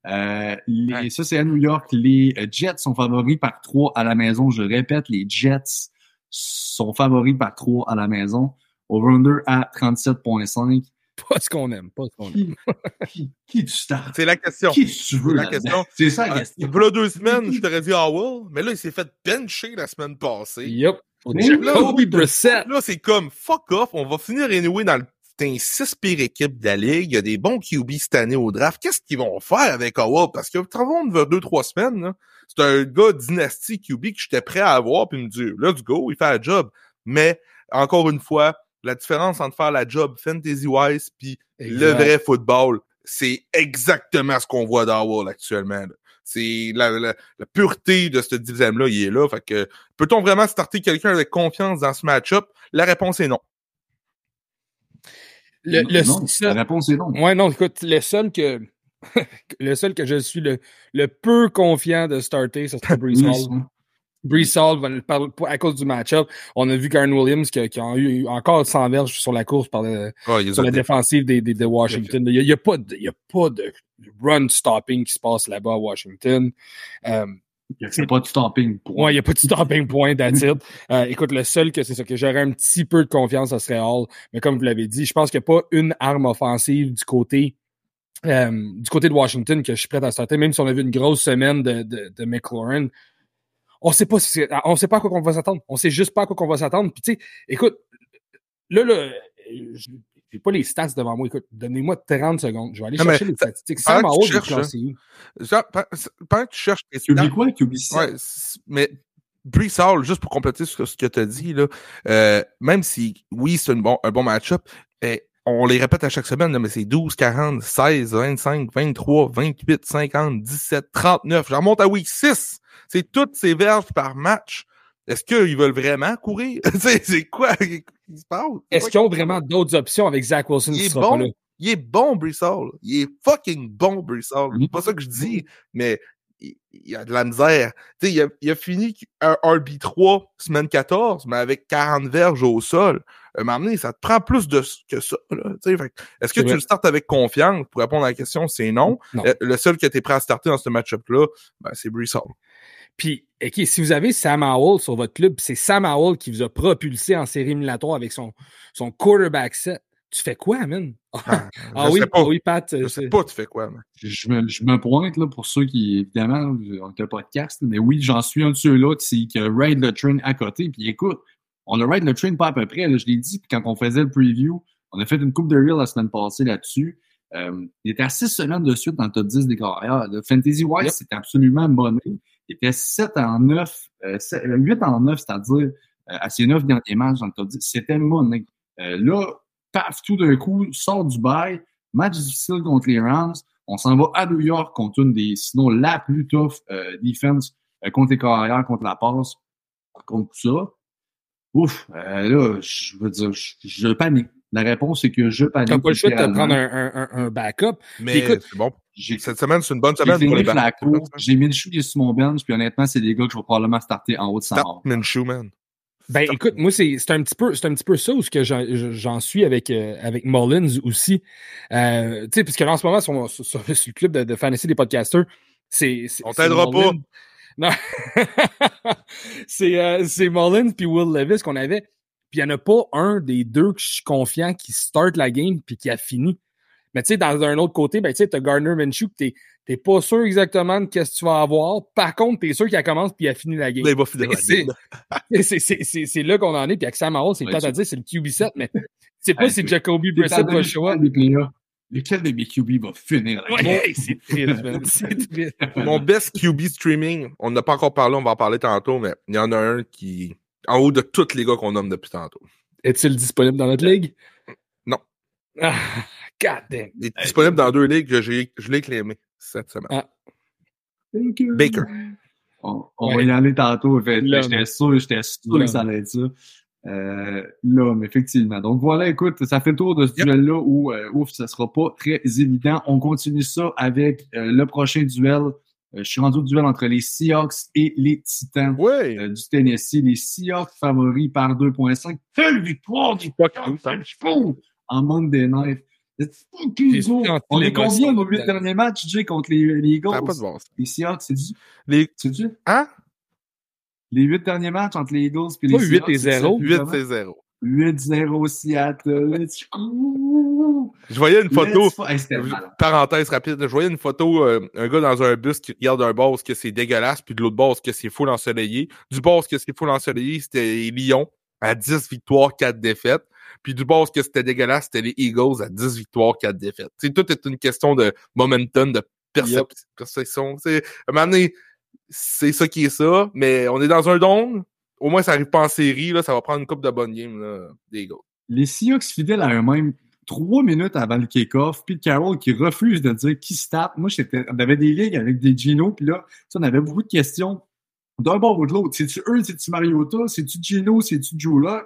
Euh, les- Ouais. Ça, c'est à New York. Les euh, Jets sont favoris par 3 à la maison. Je répète, les Jets sont favoris par 3 à la maison. Over-under à 37.5. Pas ce qu'on aime, pas ce qu'on aime. Qui, qui, qui tu startes? C'est la question. Qui tu veux la là-dedans? question. C'est ça la Ah, question. Voilà deux semaines, je t'aurais dit Howell, mais là, il s'est fait bencher la semaine passée. Jacoby Brissett. Là, c'est comme fuck off, on va finir anyway dans le un six pires équipes de la ligue. Il y a des bons QB cette année au draft. Qu'est-ce qu'ils vont faire avec Howell? Parce que travaillons vers deux, trois semaines. C'est un gars dynastie QB que j'étais prêt à avoir puis me dire, let's go, il fait la job. Mais, encore une fois, la différence entre faire la job fantasy-wise puis le vrai football, c'est exactement ce qu'on voit dans Howell actuellement. là. C'est la, la, la pureté de ce dixième-là, il est là. Fait que peut-on vraiment starter quelqu'un avec confiance dans ce match-up? La réponse est non. Le, le non, seul- la réponse est non. Ouais, non, écoute, le seul que le seul que je suis le, le peu confiant de starter, ce serait Brees Hall. ça. Brees Hall, à cause du match-up, on a vu Karen Williams qui, a- qui a eu encore 100 verges sur la course par le- il sur la défensive des, des- de Washington. Il n'y a, il y a pas de, il y a pas de run stopping qui se passe là-bas à Washington. Euh, C'est pas de stopping point. Ouais, il n'y a pas de stopping point d'attitude. Euh, écoute, le seul que c'est ça, que j'aurais un petit peu de confiance, ça serait Hall. Mais comme vous l'avez dit, je pense qu'il n'y a pas une arme offensive du côté euh, du côté de Washington que je suis prêt à sortir, même si on a vu une grosse semaine de, de, de McLaurin. On sait pas si on sait pas à quoi qu'on va s'attendre. On sait juste pas à quoi qu'on va s'attendre. Puis tu sais, écoute, là, là, j'ai pas les stats devant moi. Écoute, donnez-moi 30 secondes. Je vais aller chercher les statistiques. Sam Howell cherches, classé Pendant que tu cherches tes QB stats, quoi? QB 7? Ouais, mais Brees Hall, juste pour compléter ce que, ce que tu as dit, là, euh, même si, oui, c'est un bon, un bon match-up, eh, on les répète à chaque semaine, là, mais c'est 12, 40, 16, 25, 23, 28, 50, 17, 39. J'en remonte à week 6. C'est toutes ces verges par match. Est-ce qu'ils veulent vraiment courir? c'est quoi? Qui se passe? Est-ce qu'ils ont vraiment d'autres options avec Zach Wilson Il qui est sera pas là? bon. Il est bon, Hall. Il est fucking bon, Brees Hall. C'est pas ça que je dis, mais il, il y a de la misère. Tu sais, il a, il a fini un RB3 semaine 14, mais avec 40 verges au sol. À un moment donné, ça te prend plus de que ça. tu que Est-ce que tu le startes avec confiance? Pour répondre à la question, c'est non. Non. Le, le seul qui était prêt à starter dans ce match-up-là, ben, c'est Hall. Puis, OK, si vous avez Sam Howell sur votre club, c'est Sam Howell qui vous a propulsé en série éliminatoire avec son, son quarterback set. Tu fais quoi, man? Ah, Ah je oui, sais pas. ah oui, Pat. Je euh, sais c'est- pas, tu fais quoi, man? Je me, je me pointe là, pour ceux qui, évidemment, on était podcast, mais oui, j'en suis un de ceux-là qui, qui a ride le train à côté. Puis écoute, on a ride le train pas à peu près. Là, je l'ai dit, puis quand on faisait le preview, on a fait une coupe de reel la semaine passée là-dessus. Euh, il était à six semaines de suite dans le top 10 des carrières. Le Fantasy Wise, Yep. c'était absolument monné. Il était 7 en 9, euh, sept- euh, 8 en 9, c'est-à-dire euh, à ses 9 derniers matchs dans le top 10. C'était monné. Euh, là, paf, tout d'un coup, sort du bail, match difficile contre les Rams. On s'en va à New York contre une des, sinon la plus tough euh, defense euh, contre les carrières, contre la passe, contre tout ça. Ouf, euh, là, je veux dire, je, je panique. La réponse, c'est que je panique. T'as pas le choix de te prendre un, un, un, backup. Mais écoute, bon. J'ai Cette semaine, c'est une bonne j'ai semaine pour les Flacco, backups. j'ai mis le chou qui est sur mon bench, puis honnêtement, c'est des gars que je vais probablement starter en haut de 100 Start Minshew, man. Ben écoute, moi c'est c'est un petit peu c'est un petit peu ça où ce que j'en j'en suis avec euh, avec Mullins aussi. Euh, tu sais parce que là en ce moment sur, sur, sur le club de, de fantasy des podcasters, c'est c'est- On c'est t'aidera pas. Non. c'est euh, c'est Mullins puis Will Levis qu'on avait. Puis il y en a pas un des deux que je suis confiant qui start la game puis qui a fini. Mais tu sais dans un autre côté, ben tu sais t'as Gardner Minshew que t'es t'es pas sûr exactement de qu'est-ce que tu vas avoir. Par contre, t'es sûr qu'il commence puis il a fini la game. Là, il va finir la C'est- là qu'on en est. Puis avec Sam Howell, c'est Ouais, peut-être à dire, c'est le QB7, mais c'est pas si Jacoby Brissett va show up. Lequel de mes QB va finir? la game? Ouais, c'est triste, man. C'est triste. Mon best QB streaming, on n'a pas encore parlé, on va en parler tantôt, mais il y en a un qui, en haut de tous les gars qu'on nomme depuis tantôt. Est-il disponible dans notre ligue? Non. God damn. Il est disponible dans deux ligues que j'ai, je l'ai clémé cette semaine. Ah. Baker. On, on Ouais. va y aller tantôt. en fait. L'homme. J'étais sûr, j'étais sûr que ça allait être ça. Euh, l'homme, effectivement. Donc voilà, écoute, ça fait le tour de ce Yep. duel-là où, euh, ouf, ça sera pas très évident. On continue ça avec euh, le prochain duel. Euh, je suis rendu au duel entre les Seahawks et les Titans Ouais. euh, du Tennessee. Les Seahawks favoris par 2.5. Quelle victoire du fou! En Monday night. On est combien nos huit derniers matchs, Jay, contre les, les Eagles? Ça pas de bon. Les Seahawks, c'est du... Les, C'est du... hein? Les huit derniers matchs entre les Eagles et les Pas huit Seahawks. et c'est ça, zéro. 8 évidemment? c'est 0. 8-0 Seattle. Let's go! Je voyais une photo. Hey, parenthèse rapide, je voyais une photo, euh, un gars dans un bus qui regarde un boss que c'est dégueulasse, puis de l'autre boss que c'est full ensoleillé. Du boss que c'est full ensoleillé, c'était Lions à 10 victoires, 4 défaites. Puis du boss que c'était dégueulasse, c'était les Eagles à 10 victoires, 4 défaites. C'est tout est une question de momentum, de percep- Yep. perception. À un moment donné, c'est ça qui est ça, mais on est dans un dôme. Au moins, ça arrive pas en série, là, ça va prendre une coupe de bonnes games, là, des Eagles. Les Seahawks fidèles à eux-mêmes, trois minutes avant le kick-off, Pete Carroll qui refuse de dire qui se tape. Moi, on avait des ligues avec des Gino, puis là, on avait beaucoup de questions d'un bord ou de l'autre. C'est-tu eux, c'est-tu Mariota, c'est-tu Gino, c'est-tu Joe? Là,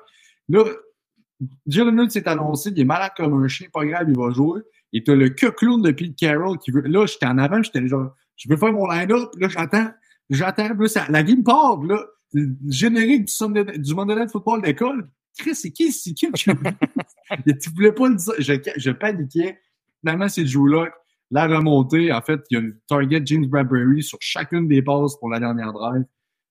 Jalen s'est annoncé, il est malade comme un chien, pas grave, il va jouer. Et t'as le que clown de Pete Carroll qui veut. Là, j'étais en avant, j'étais genre, je veux faire mon line-up, là, j'attends, j'attends, là, ça- la game part, là, le générique du, Sunday, du Monday Night Football d'école. Chris, c'est qui, c'est qui? tu voulais pas le dire. Je, je paniquais. Finalement, c'est Joe Luck. la remontée. En fait, il y a une target James Bradbury sur chacune des passes pour la dernière drive.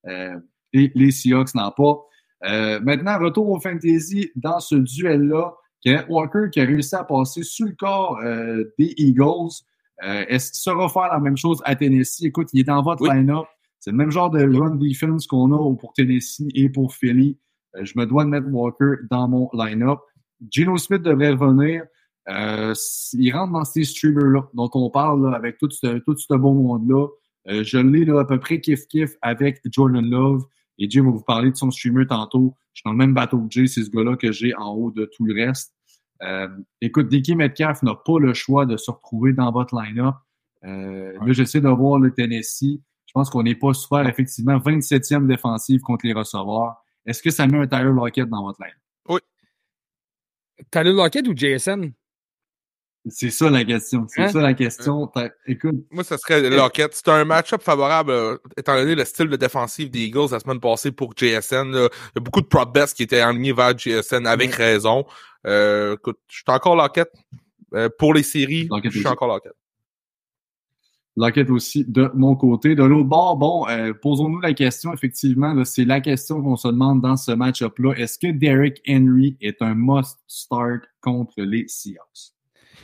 Euh, et les Seahawks n'en pas. Euh, maintenant, retour au fantasy dans ce duel-là. Kenneth Walker qui a réussi à passer sous le corps euh, des Eagles. Euh, est-ce qu'il saura faire la même chose à Tennessee? Écoute, il est dans votre line-up. C'est le même genre de run defense qu'on a pour Tennessee et pour Philly. Euh, je me dois de mettre Walker dans mon line-up. Gino Smith devrait revenir. Euh, il rentre dans ces streamers-là dont on parle avec tout ce, tout ce beau monde-là. Euh, je l'ai à peu près kiff-kiff avec Jordan Love. Et Jim va vous parler de son streamer tantôt. Je suis dans le même bateau que Jay, c'est ce gars-là que j'ai en haut de tout le reste. Euh, écoute, Dickie Metcalf n'a pas le choix de se retrouver dans votre line-up. Euh, Là, j'essaie de voir le Tennessee. Je pense qu'on n'est pas super, effectivement, 27e défensive contre les receveurs. Est-ce que ça met un Tyler Lockett dans votre line? Oui. Tyler Lockett ou JSN? C'est ça la question. C'est Hein? ça la question. Écoute, Moi, ça serait Lockett. C'est un match-up favorable, euh, étant donné le style de défensive des Eagles la semaine passée pour JSN. là. Il y a beaucoup de prop bets qui étaient alignés vers JSN avec raison. Euh, écoute, je suis encore Lockett. Euh, pour les séries, je suis aussi. encore Lockett. Lockett aussi de mon côté. De l'autre bord, bon, euh, posons-nous la question, effectivement, c'est la question qu'on se demande dans ce match-up-là. Est-ce que Derrick Henry est un must-start contre les Seahawks?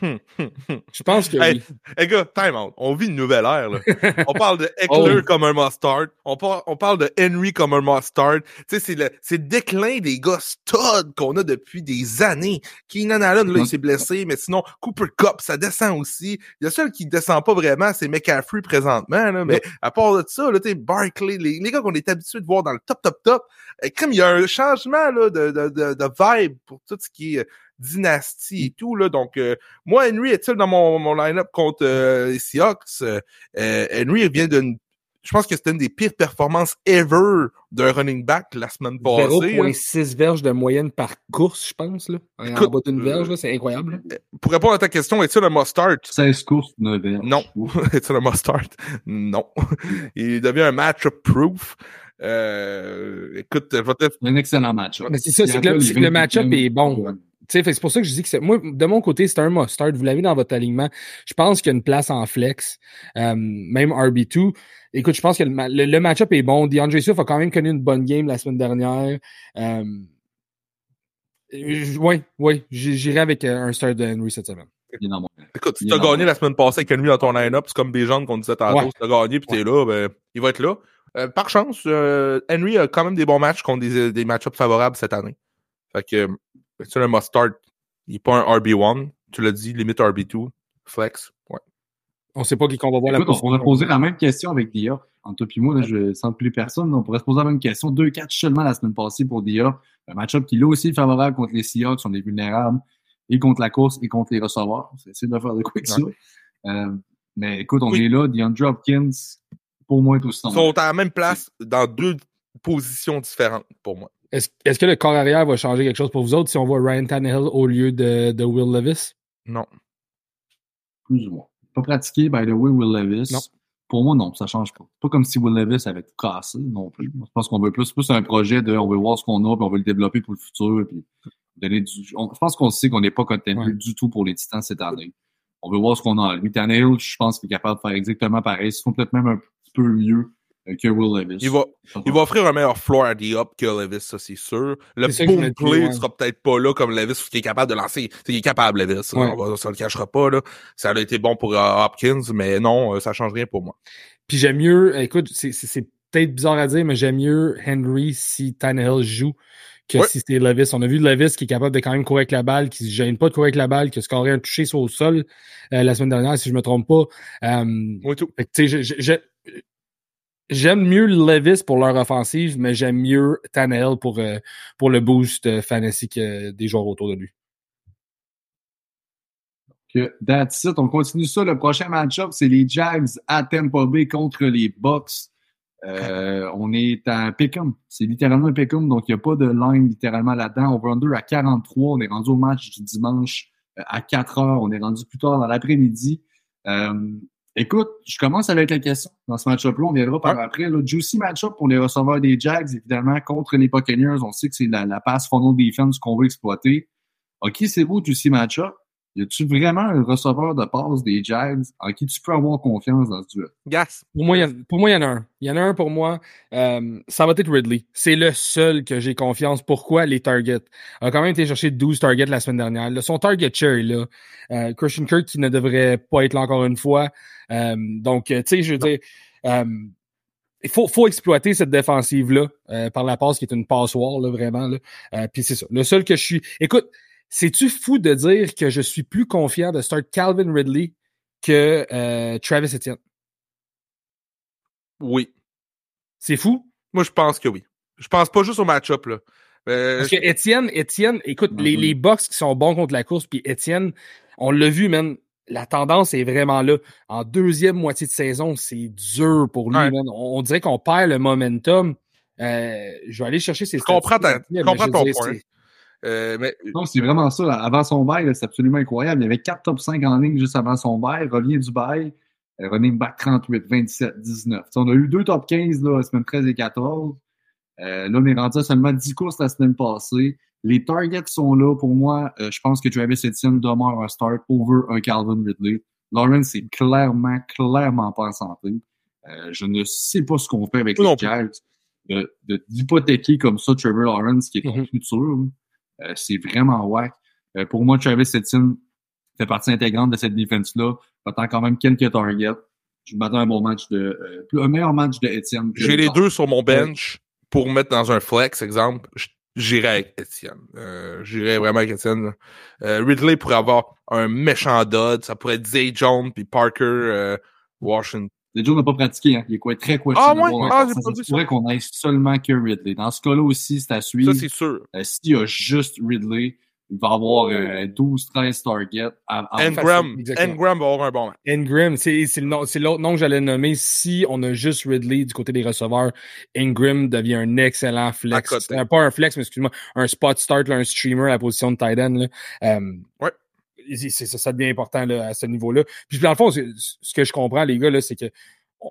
Je pense que Hey, oui. hey gars, time out. On vit une nouvelle ère, là. On parle de Eckler Oh. comme un must-start. On, par- on parle de Henry comme un must-start. Tu sais, c'est le, c'est le déclin des gars stud qu'on a depuis des années. Keenan Allen, là, il s'est blessé, mais sinon, Cooper Cup, ça descend aussi. Le seul qui descend pas vraiment, c'est McCaffrey présentement, là. Mais à part de ça, là, tu sais, Barkley, les, les gars qu'on est habitués de voir dans le top, top, top, euh, comme il y a un changement, là, de, de, de, de vibe pour tout ce qui est dynastie et tout, là. Donc, euh, moi, Henry est-il dans mon, mon line-up contre euh, les Seahawks? Euh, euh, Henry vient d'une. Je pense que c'était une des pires performances ever d'un running back la semaine passée. là. 0.6 verges de moyenne par course, je pense. Là. En Écoute, bas d'une euh, verge, là, c'est incroyable. là. Pour répondre à ta question, est-il un must-start? 16 courses, 9 verges. Non. est-il un must-start? Non. Il devient un match-up proof. Euh, écoute, je vais te- Un excellent match. Mais c'est ça, c'est que le- c'est que le match-up est bon. Tu c'est pour ça que je dis que c'est, moi, de mon côté, c'est un must-start. Vous l'avez dans votre alignement. Je pense qu'il y a une place en flex, euh, même RB2. Écoute, je pense que le, le, le match-up est bon. DeAndre Swift a quand même connu une bonne game la semaine dernière. Euh, je- oui, oui, j'irai avec euh, un start de Henry cette semaine. Écoute, si t'as est dans- gagné la semaine passée avec Henry dans ton line-up, c'est comme des gens qu'on disait tantôt, Ouais. si t'as gagné pis t'es là, ben, il va être là. Euh, par chance, euh, Henry a quand même des bons matchs contre des, des match-ups favorables cette année. Fait que, euh, c'est un must-start. Il est pas un RB1. Tu l'as dit, limite RB2. Flex. Ouais. On sait pas qui qu'on va voir la Écoute, on pourrait poser la même question avec Dia. Entre toi et moi, là, je sens plus personne. On pourrait se poser la même question. Deux catchs seulement la semaine passée pour Dia. Un match-up qui est là aussi favorable contre les Seahawks. On est vulnérables. Et contre la course et contre les receveurs. C'est essayer de faire de quoi avec ça. Euh, mais écoute, on Oui. est là. DeAndre Hopkins, pour moi, est aussi Ils son sont à la même place dans deux positions différentes pour moi. Est-ce, que le corps arrière va changer quelque chose pour vous autres si on voit Ryan Tannehill au lieu de, de Will Levis? Non. plus ou moins. Pas pratiqué, by the way, Will Levis. Non. Pour moi, non, ça change pas. Pas comme si Will Levis avait tout cassé non plus. Je pense qu'on veut plus, plus un projet de on veut voir ce qu'on a, puis on veut le développer pour le futur, puis donner du. on- je pense qu'on sait qu'on n'est pas contenu Ouais. du tout pour les Titans cette année. On veut voir ce qu'on a. Lui, Tannehill, je pense qu'il est capable de faire exactement pareil. C'est peut-être même un petit peu mieux que Will Levis. Il va, il va offrir un meilleur floor à D-Up que Levis, ça c'est sûr. Le boom play ouais. sera peut-être pas là comme Levis, qui est capable de lancer. Tu sais, Il est capable, Levis. Ouais. On ça le cachera pas. Là. Ça a été bon pour euh, Hopkins, mais non, euh, ça change rien pour moi. Puis j'aime mieux, écoute, c'est, c'est, c'est peut-être bizarre à dire, mais j'aime mieux Henry si Tannehill joue que Ouais. si c'était Levis. On a vu Levis qui est capable de quand même courir avec la balle, qui se gêne pas de courir avec la balle, qui a scoré un touché sur au sol euh, la semaine dernière, si je me trompe pas. Euh, Oui, tout. fait que, tu sais, je- je- je- j'aime mieux Levis pour leur offensive, mais j'aime mieux Tannehill pour, euh, pour le boost euh, fantasy des joueurs autour de lui. that's it. On continue ça. Le prochain match-up, c'est les Jags à Tampa Bay contre les Bucks. Euh, on est à Pick'em. C'est littéralement un Pick'em, donc il n'y a pas de line littéralement là-dedans. Over-under à 43. On est rendu au match du dimanche euh, à 4 heures. On est rendu plus tard dans l'après-midi. Euh, écoute, je commence avec la question. Dans ce match-up-là, on viendra par après. Le juicy match-up pour les receveurs des Jags, évidemment, contre les Buccaneers. On sait que c'est la, la passe funnel defense qu'on veut exploiter. OK, c'est beau, juicy match-up. Y a-tu vraiment un receveur de passe des Jags en qui tu peux avoir confiance dans ce duel? Gas. Pour moi, il y, en- pour moi, il y en a un. Il y en a un pour moi. euh, ça va être Ridley. C'est le seul que j'ai confiance. Pourquoi? Les targets. Il a quand même été chercher 12 targets la semaine dernière. Là, son target share est là. Euh, Christian Kirk qui ne devrait pas être là encore une fois. Euh, donc, tu sais, je veux dire, euh, il faut, faut exploiter cette défensive-là euh, par la passe qui est une passoire, là, vraiment. Là. Euh, Puis c'est ça. Le seul que je suis. Écoute, c'est-tu fou de dire que je suis plus confiant de start Calvin Ridley que euh, Travis Etienne? Oui. C'est fou? Moi, je pense que oui. Je pense pas juste au match-up, là. Euh, Parce que Étienne, Étienne, écoute, les, les Bucks qui sont bons contre la course, puis Étienne, on l'a vu, man, la tendance est vraiment là. En deuxième moitié de saison, c'est dur pour lui, Ouais. man. On, on dirait qu'on perd le momentum. Euh, je vais aller chercher ces Je comprends ta- je comprends ton dire, point. Euh, mais Non, c'est vraiment ça. Avant son bail, c'est absolument incroyable. Il y avait quatre top 5 en ligne juste avant son bail. Revient du bail. euh, Running back 38, 27, 19. Tu sais, on a eu deux top 15 là, la semaine 13 et 14. Euh, là, on est rendu à seulement 10 courses la semaine passée. Les targets sont là pour moi. Euh, je pense que Travis Etienne demeure un start over un Calvin Ridley. Lawrence est clairement, clairement pas en santé. Euh, je ne sais pas ce qu'on fait avec les. Jags. De- D'hypothéquer comme ça Trevor Lawrence, qui est ton Mhm. futur, là. Euh, c'est vraiment whack. Euh, pour moi, Travis Etienne fait partie intégrante de cette défense-là. Attend quand même quelques targets. Je m'attends à un bon match de, euh, un meilleur match de Etienne. j'ai les deux sur mon bench pour mettre dans un flex, exemple. J'irai avec Étienne. Euh, J'irai vraiment avec Étienne. Euh, Ridley pourrait avoir un méchant dud. Ça pourrait être Zay Jones puis Parker euh, Washington. Le Joe n'a pas pratiqué, hein. Il est quoi, très Ah, questionable. ouais? Ah, j'ai ça, pas ça vu se pourrait qu'on aille seulement que Ridley. Dans ce cas-là aussi, c'est à suivre. Ça, c'est sûr. Euh, S'il y a juste Ridley, il va avoir euh, 12-13 targets. À, à- Engram. Engram va avoir un bon match. Ingram, c'est c'est le nom- c'est l'autre nom que j'allais nommer. Si on a juste Ridley du côté des receveurs, Ingram devient un excellent À flex. côté. Euh, pas un flex, mais excuse-moi, un spot start, là, un streamer à la position de tight end. Là. Euh, Ouais. Ça, ça devient important là, à ce niveau-là. Puis dans le fond, ce que je comprends, les gars, là, c'est que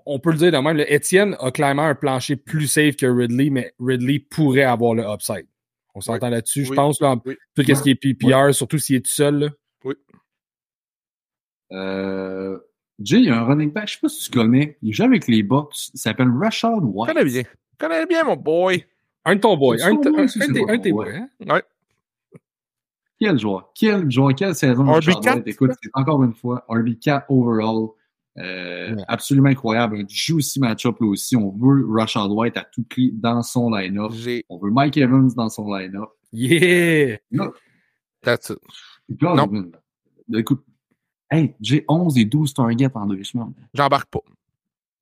on- peut le dire de même. là, Étienne a clairement un plancher plus safe que Ridley, mais Ridley pourrait avoir le upside. On s'entend là-dessus, je Oui. pense, là, en- Oui. tout ce qui est PPR, surtout s'il est tout seul. Là. Euh, Jay, il y a un running back, je sais pas si tu connais. Il joue avec les Bucks. Il s'appelle Rashad Je White. connais bien. Je connais bien, mon boy. Un de ton boy, un de un- un tes- pas un de tes ton boys. boy. hein? Quel joueur? Quel joueur? Quelle saison? Un Rashad RB4, White? Écoute, c'est encore une fois RB4 overall. Euh, Ouais. Absolument incroyable. Un juicy match-up là aussi. On veut Rashad White à tout prix dans son line-up. On veut Mike Evans dans son line-up. Yeah! That's it. God, Non. man. Écoute, hey, j'ai 11 et 12 targets en deux semaines. J'embarque pas.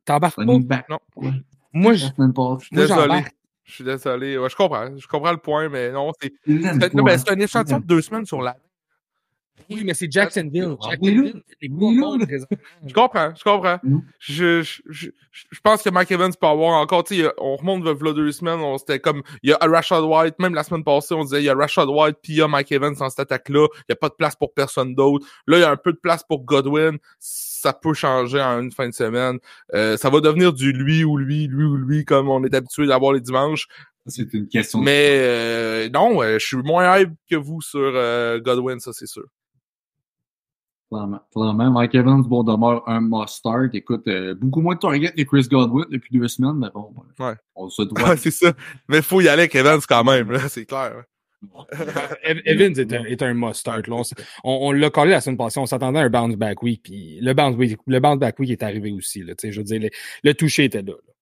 T'embarques pas? Back. Non. Ouais. Moi, je, moi, j'embarque. Je suis désolé. Ouais, je comprends. Je comprends le point, mais non, c'est. Ben, c'est un échantillon de deux semaines sur la. Oui, mais c'est Jacksonville. Ah, Jacksonville, c'est. Je comprends, je comprends. Mm. Je, je, je, je pense que Mike Evans peut avoir encore, tu sais, on remonte vers deux semaines, on c'était comme, il y a Rashad White, même la semaine passée, on disait, il y a Rashad White, puis il y a Mike Evans dans cette attaque-là, il n'y a pas de place pour personne d'autre. Là, il y a un peu de place pour Godwin, ça peut changer en une fin de semaine. Euh, ça va devenir du lui ou lui, lui ou lui, comme on est habitué d'avoir les dimanches. C'est une question Mais euh, non, euh, je suis moins hype que vous sur euh, Godwin, ça c'est sûr. Clairement, clairement. Mike Evans, bon, demeure un must-start. Écoute, euh, beaucoup moins de targets que Chris Godwin depuis deux semaines, mais bon, Ouais. on se doit. c'est ça. Mais faut y aller avec Evans quand même, là, c'est clair. Ev- Evans est un, est un must-start. là. On, s- on, on l'a collé la semaine passée. On s'attendait à un bounce back week. Puis le bounce, week- le bounce back week est arrivé aussi. Là, Tu sais, je veux dire, le, le toucher était là. là.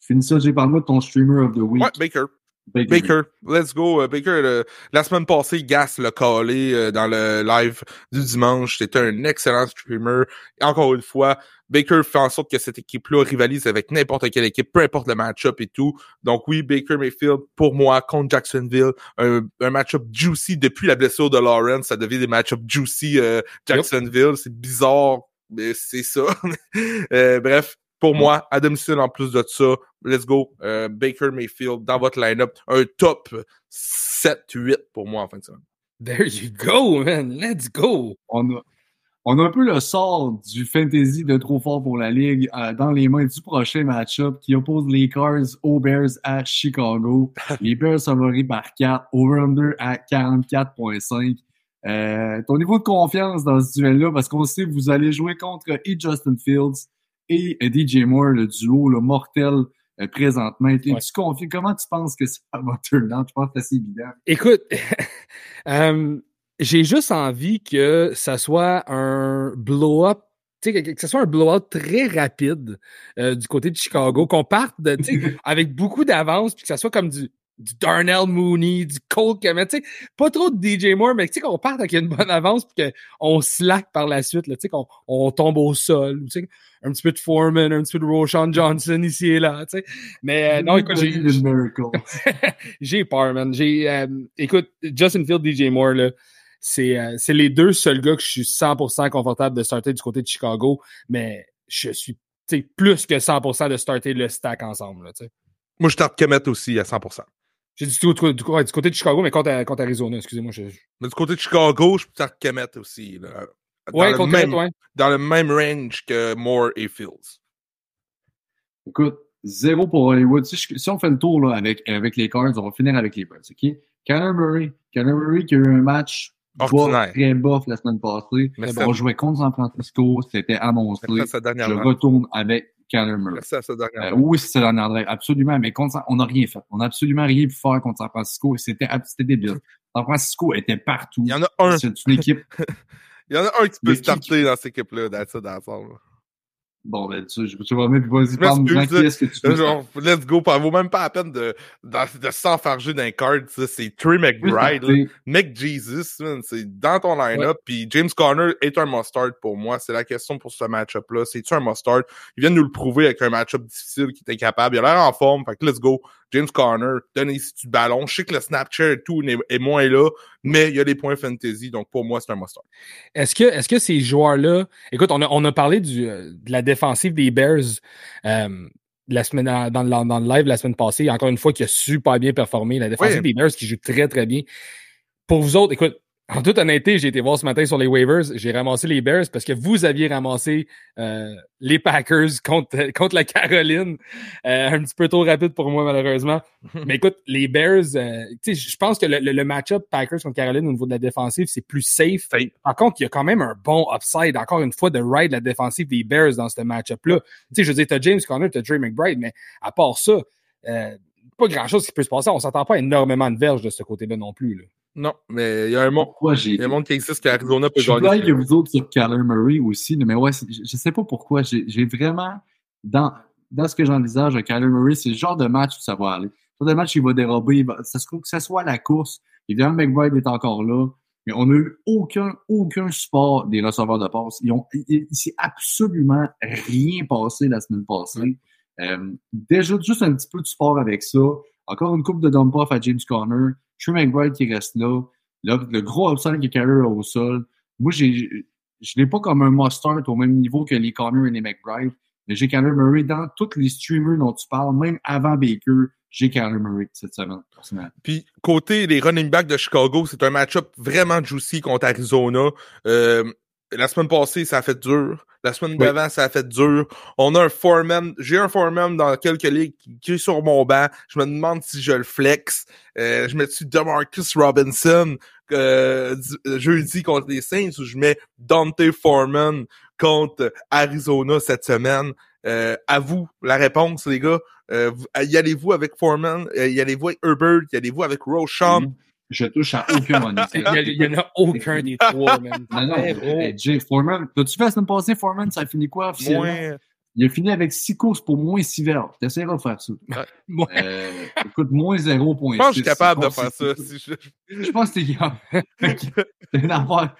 Finis ça, j'ai parlé de ton streamer of the week. Ouais, Baker. Baker. Baker, let's go. Euh, Baker, le- la semaine passée, Gas l'a collé euh, dans le live du dimanche. C'était un excellent streamer. Et encore une fois, Baker fait en sorte que cette équipe-là rivalise avec n'importe quelle équipe, peu importe le match-up et tout. Donc oui, Baker Mayfield, pour moi, contre Jacksonville, un, un match-up juicy depuis la blessure de Lawrence. Ça devient des match-up juicy euh, Jacksonville. C'est bizarre, mais c'est ça. Euh, bref, pour moi, à domicile en plus de ça, let's go. Euh, Baker Mayfield dans votre line-up. Un top 7-8 pour moi en fin de semaine. There you go, man. Let's go. On a, on a un peu le sort du fantasy de trop fort pour la ligue euh, dans les mains du prochain match-up qui oppose les Cars aux Bears à Chicago. les Bears favoris par 4, over-under à 44.5. Euh, ton niveau de confiance dans ce duel-là, parce qu'on sait que vous allez jouer contre et Justin Fields et DJ Moore, le duo le mortel euh, présentement. Es-tu confiant? Comment tu penses que ça va turn out? Je pense que c'est assez évident. Écoute, euh, j'ai juste envie que ça soit un blow-up que, que ce soit un blowout très rapide euh, du côté de Chicago, qu'on parte de, avec beaucoup d'avance, puis que ça soit comme du, du Darnell Mooney, du Cole Kemet, tu sais, pas trop de DJ Moore, mais tu sais qu'on parte avec une bonne avance puis qu'on slack par la suite, tu sais, qu'on on tombe au sol, tu sais, un petit peu de Foreman, un petit peu de Roshan Johnson ici et là, tu sais. Mais euh, non, écoute, j'ai j'ai peur, man. J'ai euh, écoute, Justin Field, DJ Moore là, c'est euh, c'est les deux seuls gars que je suis 100% confortable de starter du côté de Chicago, mais je suis plus que 100% de starter le stack ensemble, là, tu sais. Moi, je starte Kemet aussi à 100%. J'ai dit du, du, côté de Chicago, mais contre, contre Arizona, excusez-moi. Je... Mais du côté de Chicago, je peux Kemet aussi. Là. ouais, contre même, ouais. Dans le même range que Moore et Fields. Écoute, zéro pour Hollywood. Si, si on fait le tour là, avec, avec les Cards, on va finir avec les Birds. OK? Murray qui a eu un match Bas, très bof la semaine passée. Mais on jouait contre San Francisco, c'était annoncé. Je retourne avec Kyler Murray. Euh, oui, c'est dernière absolument. Mais contre, on n'a rien fait. On n'a absolument rien pu faire contre San Francisco. C'était débile. San Francisco était partout. Il y en a un. C'est une équipe. Il y en a un qui peut starter dans cette équipe-là, d'ensemble. Bon, ben, tu, je, tu vas mettre, vas-y, parle-moi, qu'est-ce que tu veux. Genre, let's go, ça vaut même pas la peine de, de, de s'enfarger d'un card, c'est Trey McBride, Mec Jesus, c'est dans ton line-up, puis James Conner est un mustard pour moi, c'est la question pour ce match-up-là, c'est-tu un mustard? Il vient de nous le prouver avec un match-up difficile qu'il était capable, il a l'air en forme, fait que let's go, James Conner, ici du ballon. Je sais que le Snapchat et tout est, moins là, mais il y a des points fantasy, donc pour moi, c'est un must Est-ce que, est-ce que ces joueurs-là, écoute, on a, on a parlé du, euh, de la défensive des Bears euh, la semaine dans, le, dans le live la semaine passée, encore une fois, qui a super bien performé. La défensive des Bears qui joue très, très bien. Pour vous autres, écoute, en toute honnêteté, j'ai été voir ce matin sur les waivers, j'ai ramassé les Bears parce que vous aviez ramassé euh, les Packers contre, contre la Caroline. Euh, un petit peu trop rapide pour moi, malheureusement. Mais écoute, les Bears, euh, je pense que le, le, match-up Packers contre Caroline au niveau de la défensive, c'est plus safe. Par contre, il y a quand même un bon upside, encore une fois, de ride la défensive des Bears dans ce match-up-là. Tu sais, je veux dire, t'as James Conner, t'as Dre McBride, mais à part ça, pas grand-chose qui peut se passer. On s'entend pas énormément de verges de ce côté-là non plus. Là. Non, mais il y a un monde, il y a un monde qui existe qu'Arizona peut gagner. Je suis que vous autres sur Kyler Murray aussi, mais ouais, je sais pas pourquoi. J'ai vraiment, dans, dans ce que j'envisage, Kyler Murray, c'est le genre de match où ça va aller. Le genre de match où il va dérober, ça se trouve que ce soit la course. Évidemment, McBride est encore là, mais on n'a eu aucun, aucun support des receveurs de passe. Ils ont, il, s'est absolument rien passé la semaine passée. Euh, déjà, juste un petit peu de support avec ça. Encore une coupe de dump-off à James Conner. Trey McBride qui reste là. le gros upside qui est carré au sol. Moi, j'ai, je l'ai pas comme un mustard au même niveau que les Connor et les McBride. Mais j'ai Kyler Murray dans tous les streamers dont tu parles, même avant Baker, j'ai Kyler Murray cette semaine, Puis, côté des running backs de Chicago, c'est un match-up vraiment juicy contre Arizona. Euh, la semaine passée, ça a fait dur. La semaine d'avant, ça a fait dur. On a un foreman. J'ai un foreman dans quelques ligues qui est sur mon banc. Je me demande si je le flex. Euh, je mets dessus DeMarcus Robinson euh, jeudi contre les Saints ou je mets Dante Foreman contre Arizona cette semaine? Euh, à vous la réponse, les gars. Euh, y allez-vous avec Foreman? y allez-vous avec Herbert? Y allez-vous avec Roshan? Mm-hmm. Je touche à aucun monnaie. Il n'y en a aucun des trois, même. Non, non, hey, Jay, Foreman. T'as-tu fait la semaine passée, Foreman? Ça a fini quoi, officiellement? Il a fini avec six courses pour moins six verres. T'essaieras de faire ça. Ouais. Euh, écoute, moins 0.6. Je pense que je suis capable de faire ça. Si je... je pense que t'es capable. C'est une affaire.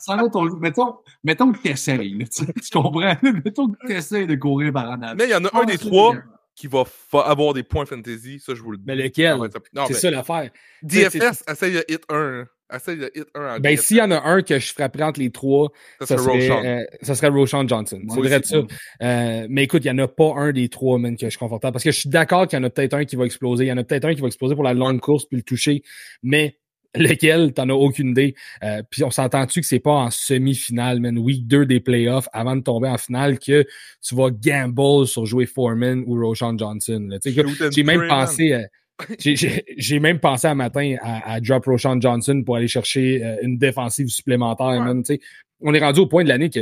Sans ton... mettons, mettons que t'essayes. Tu, tu comprends? mettons que t'essayes de courir par en avant. Mais il y en a un des trois qui va avoir des points fantasy, ça je vous le dis. Mais lequel? C'est ça l'affaire. DFS, essaye de hit 1. Essaye de hit 1 Ben, s'il y en a un que je frapperais entre les trois, ça, serait, euh, ça serait Roshan Johnson. c'est vrai de ça. Euh, mais écoute, il n'y en a pas un des trois, man, que je suis confortable. Parce que je suis d'accord qu'il y en a peut-être un qui va exploser. Il y en a peut-être un qui va exploser pour la longue course puis le toucher. Mais lequel, t'en as aucune idée. Euh, puis on s'entend-tu que c'est pas en semi-finale, man, week 2 des playoffs, avant de tomber en finale, que tu vas gamble sur jouer Foreman ou Roshan Johnson. J'ai même pensé... J'ai même pensé un matin à, à drop Roshan Johnson pour aller chercher euh, une défensive supplémentaire. on est rendu au point de l'année que,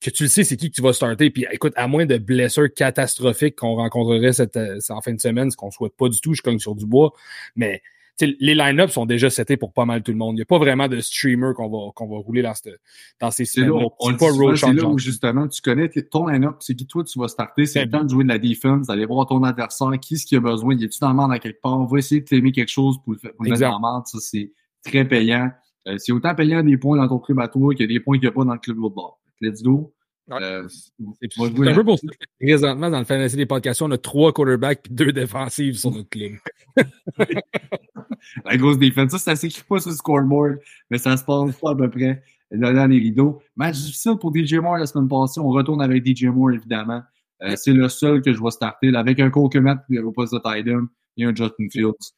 que tu le sais c'est qui que tu vas starter. Puis écoute, à moins de blessures catastrophiques qu'on rencontrerait cette, euh, en fin de semaine, ce qu'on souhaite pas du tout, je cogne sur du bois, mais les line-ups sont déjà setés pour pas mal tout le monde. Il n'y a pas vraiment de streamer qu'on va, qu'on va rouler dans, cette, dans ces semaines. C'est pas C'est là où justement tu connais ton line-up, c'est qui toi tu vas starter? C'est le temps de jouer de la defense, d'aller voir ton adversaire, qui ce qui a besoin, il est-tu dans le monde à quelque part, on va essayer de t'aimer quelque chose pour, pour le mettre en marde. Ça, c'est très payant. Euh, c'est autant payant des points dans ton club à toi qu'il y a des points qu'il n'y a pas dans le club de bord. Let's go. Euh, c'est un peu pour ça que présentement, dans le fantasy des podcasts, on a trois quarterbacks et deux défensives sur notre club. la grosse défense, ça, ça s'écrit pas sur le scoreboard, mais ça se passe pas à peu près dans les rideaux. Match difficile pour DJ Moore la semaine passée. On retourne avec DJ Moore, évidemment. Euh, c'est le seul que je vois starter, avec un Coquemet au poste de et un Justin Fields.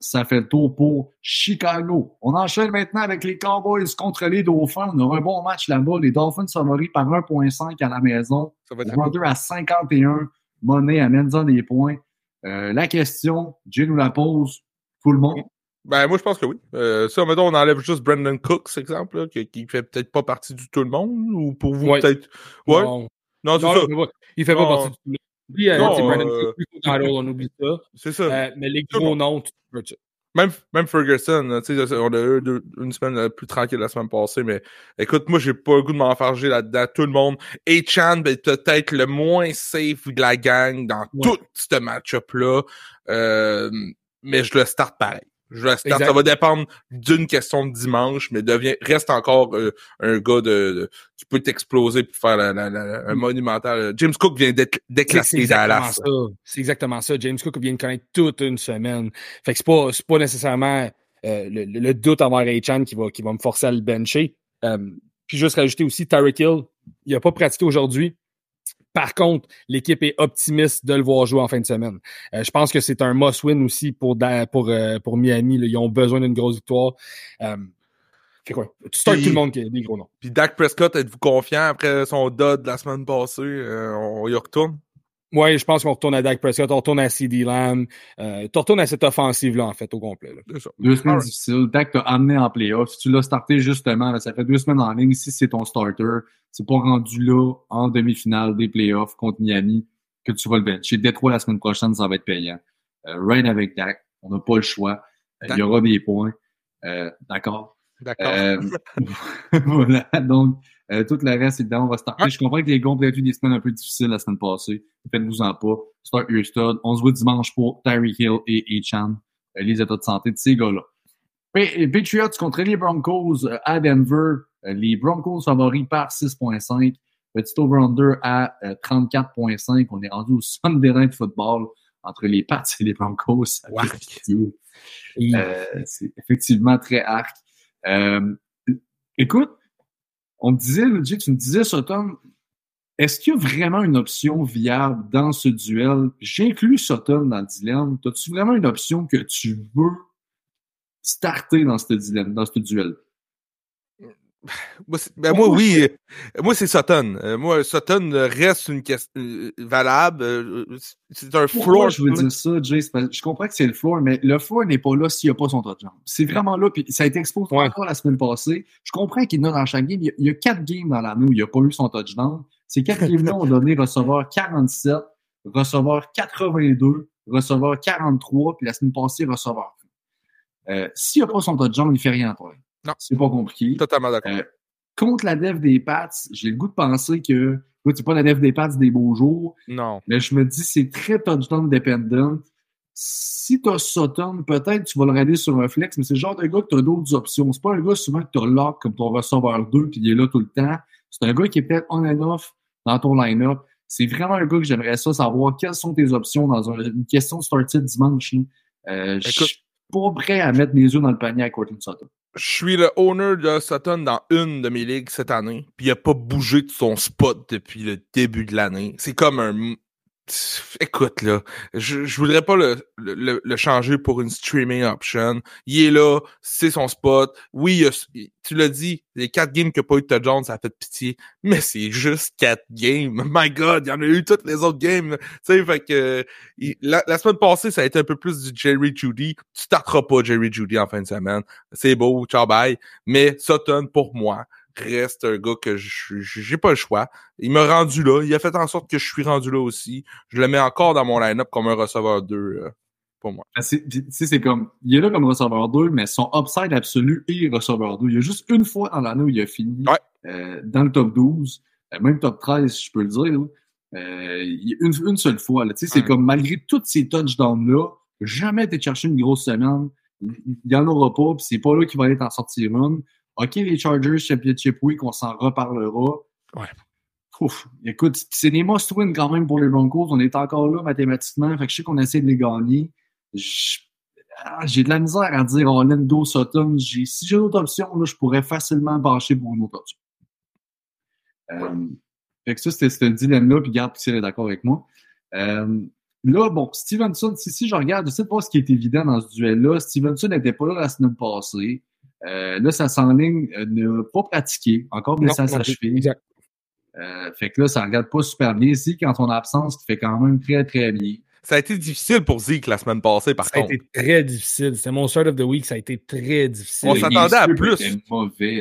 Ça fait le tour pour Chicago. On enchaîne maintenant avec les Cowboys contre les Dauphins. On aura un bon match là-bas. Les Dolphins favoris par 1.5 à la maison. Ça va être à 51. Monnaie amène ça des points. Euh, la question, Jay nous la pose. Tout le monde. Ben, moi, je pense que oui. Euh, ça, mettons, on enlève juste Brandon Cooks, exemple, là, qui, qui fait peut-être pas partie du tout le monde, ou pour vous, peut-être. Ouais. Non, c'est ça. Il fait pas partie du tout le monde. Oui, euh, Brandon euh, Cooks, on oublie ça. C'est ça. Euh, mais les gros noms, tu peux même, même Ferguson, tu sais, on a eu une semaine plus tranquille la semaine passée, mais écoute, moi, j'ai pas le goût de m'enfarger là-dedans. Tout le monde. Et Chan, ben, peut-être le moins safe de la gang dans tout ce match-up-là. Euh, mais je le start pareil. Je. Ça va dépendre d'une question de dimanche, mais devient, reste encore euh, un gars de, Tu peux t'exploser pour faire la, un mm. monumental. James Cook vient d'éclater Dallas. C'est exactement ça. James Cook vient de connaître toute une semaine. Fait que c'est pas, nécessairement euh, le, doute envers Ray-Chan qui va, qui va me forcer à le bencher. Euh, puis juste rajouter aussi Tyreek Hill. Il a pas pratiqué aujourd'hui. Par contre, l'équipe est optimiste de le voir jouer en fin de semaine. Euh, je pense que c'est un must-win aussi pour, pour, euh, pour Miami. Ils ont besoin d'une grosse victoire. Euh, quoi? Tu startes tout le monde qui a des gros noms. Puis Dak Prescott, êtes-vous confiant après son dud la semaine passée? on, y retourne? Oui, je pense qu'on retourne à Dak Prescott, on retourne à CD Lamb, euh, tu retournes à cette offensive-là, en fait, au complet. Deux semaines difficiles. Dak t'a amené en playoff. tu l'as starté justement, ça fait deux semaines en ligne. Si c'est ton starter, c'est pas rendu là en demi-finale des playoffs contre Miami que tu vas le bencher. Détroit la semaine prochaine, ça va être payant. Euh, avec Dak, on n'a pas le choix. Euh, il y aura des points. Euh, d'accord? D'accord. Euh, voilà, donc euh, tout le reste, évidemment, on va starter. Je comprends que les gars ont peut-être eu des semaines un peu difficiles la semaine passée. Faites-vous-en pas. Start your stud. On se voit dimanche pour Tyree Hill et Echan. Euh, les états de santé de ces gars-là. Patriots contre les Broncos euh, à Denver. Euh, les Broncos favoris par 6.5. Petit over-under à 34.5. On est rendu au Sunday Night Football entre les Pats et les Broncos. c'est effectivement très arc. écoute, on me disait, Luigi, tu me disais, Sutton, est-ce qu'il y a vraiment une option viable dans ce duel? J'inclus Sutton dans le dilemme. As-tu vraiment une option que tu veux starter dans ce dilemme, dans ce duel? Ben moi, oui. Euh, moi, c'est Sutton. Euh, moi, Sutton reste une question euh, valable. C'est un floor. je veux dire ça, Jay? Je comprends que c'est le floor, mais le floor n'est pas là s'il n'y a pas son touchdown. C'est vraiment là. Puis ça a été exposé encore la semaine passée. Je comprends qu'il y en a dans chaque game. Il y a, quatre games dans l'année où il n'y a pas eu son touchdown. Ces quatre games-là ont donné receveur 47, receveur 82, receveur 43, puis la semaine passée, receveur. Euh, s'il n'y a pas son touchdown, il ne fait rien, toi. Non. C'est pas compliqué. Totalement d'accord. Euh, contre la dev des Pats, j'ai le goût de penser que c'est pas la dev des Pats des beaux jours. Non. Mais je me dis, c'est très touchdown dependent. Si tu as Sutton, peut-être tu vas le regarder sur un flex, mais c'est le genre de gars que tu as d'autres options. C'est pas un gars souvent que tu as lock comme ton receveur 2 puis il est là tout le temps. C'est un gars qui est peut-être on and off dans ton line-up. C'est vraiment un gars que j'aimerais ça savoir quelles sont tes options dans une question started dimanche. Euh, je suis pas prêt à mettre mes yeux dans le panier à Courtney Sutton. Je suis le owner de Sutton dans une de mes ligues cette année, puis il n'a pas bougé de son spot depuis le début de l'année. C'est comme un. Écoute, là, je, je voudrais pas le, le, le changer pour une streaming option. Il est là, c'est son spot. Oui, tu l'as dit, les quatre games que pas eu de Jones, ça a fait pitié. Mais c'est juste quatre games. My God, il y en a eu toutes les autres games. Tu sais, fait que la, la, semaine passée, ça a été un peu plus du Jerry Judy. Tu starteras pas Jerry Judy en fin de semaine. C'est beau, ciao bye. Mais Sutton, pour moi, reste un gars que j'ai pas le choix. Il m'a rendu là. Il a fait en sorte que je suis rendu là aussi. Je le mets encore dans mon line-up comme un receveur 2 euh, pour moi. Ben, c'est comme, il est là comme receveur 2, mais son upside absolu est receveur 2. Il y a juste une fois dans l'année où il a fini euh, dans le top 12, euh, même top 13, si je peux le dire. il y a une, une seule fois. C'est comme malgré tous ces touchdowns-là, jamais été chercher une grosse semaine. Il n'y en aura pas, puis c'est pas là qu'il va aller en sortir une. OK, les Chargers, Championship Week, on s'en reparlera. Ouais. Ouf, écoute, c'est des must win quand même pour les Broncos. On est encore là mathématiquement. Fait que je sais qu'on essaie de les gagner. Ah, j'ai de la misère à dire Orlando Sutton. Si j'ai d'autres options, là, je pourrais facilement pencher pour une autre option. Euh, fait que ça, c'était ce dilemme-là, puis garde si est d'accord avec moi. Euh, là, bon, Stevenson, si, si je regarde, je sais pas ce qui est évident dans ce duel-là. Stevenson n'était pas là la semaine passée. Euh, là, ça s'enligne euh, ne pas pratiquer, encore blessé à sa cheville. Exact. Euh, fait que là, ça regarde pas super bien. Ici, quand son absence, qui fait quand même très, très bien. Ça a été difficile pour Zeke la semaine passée, par contre. Ça a été très difficile. C'est mon start of the week, ça a été très difficile. On s'attendait à plus.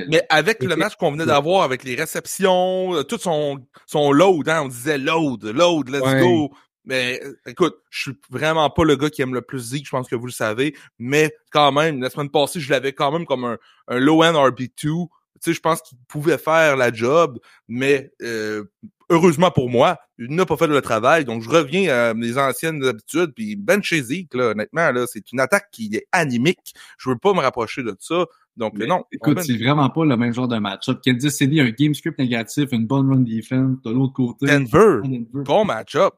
mais avec le match qu'on venait d'avoir, avec les réceptions, tout son, son load, hein, on disait load, load, let's go. Mais euh, écoute, je suis vraiment pas le gars qui aime le plus Zeke, je pense que vous le savez. Mais quand même, la semaine passée, je l'avais quand même comme un, un low-end RB2. Tu sais, je pense qu'il pouvait faire la job, mais euh, heureusement pour moi, il n'a pas fait le travail. Donc, je reviens à mes anciennes habitudes. Puis Ben chez Zeke, là, honnêtement, là, c'est une attaque qui est animique. Je veux pas me rapprocher de ça. Donc, mais non. Écoute, c'est vraiment pas le même genre de match-up. Kansas City, un game script négatif, une bonne run defense. De l'autre côté, Denver, bon match-up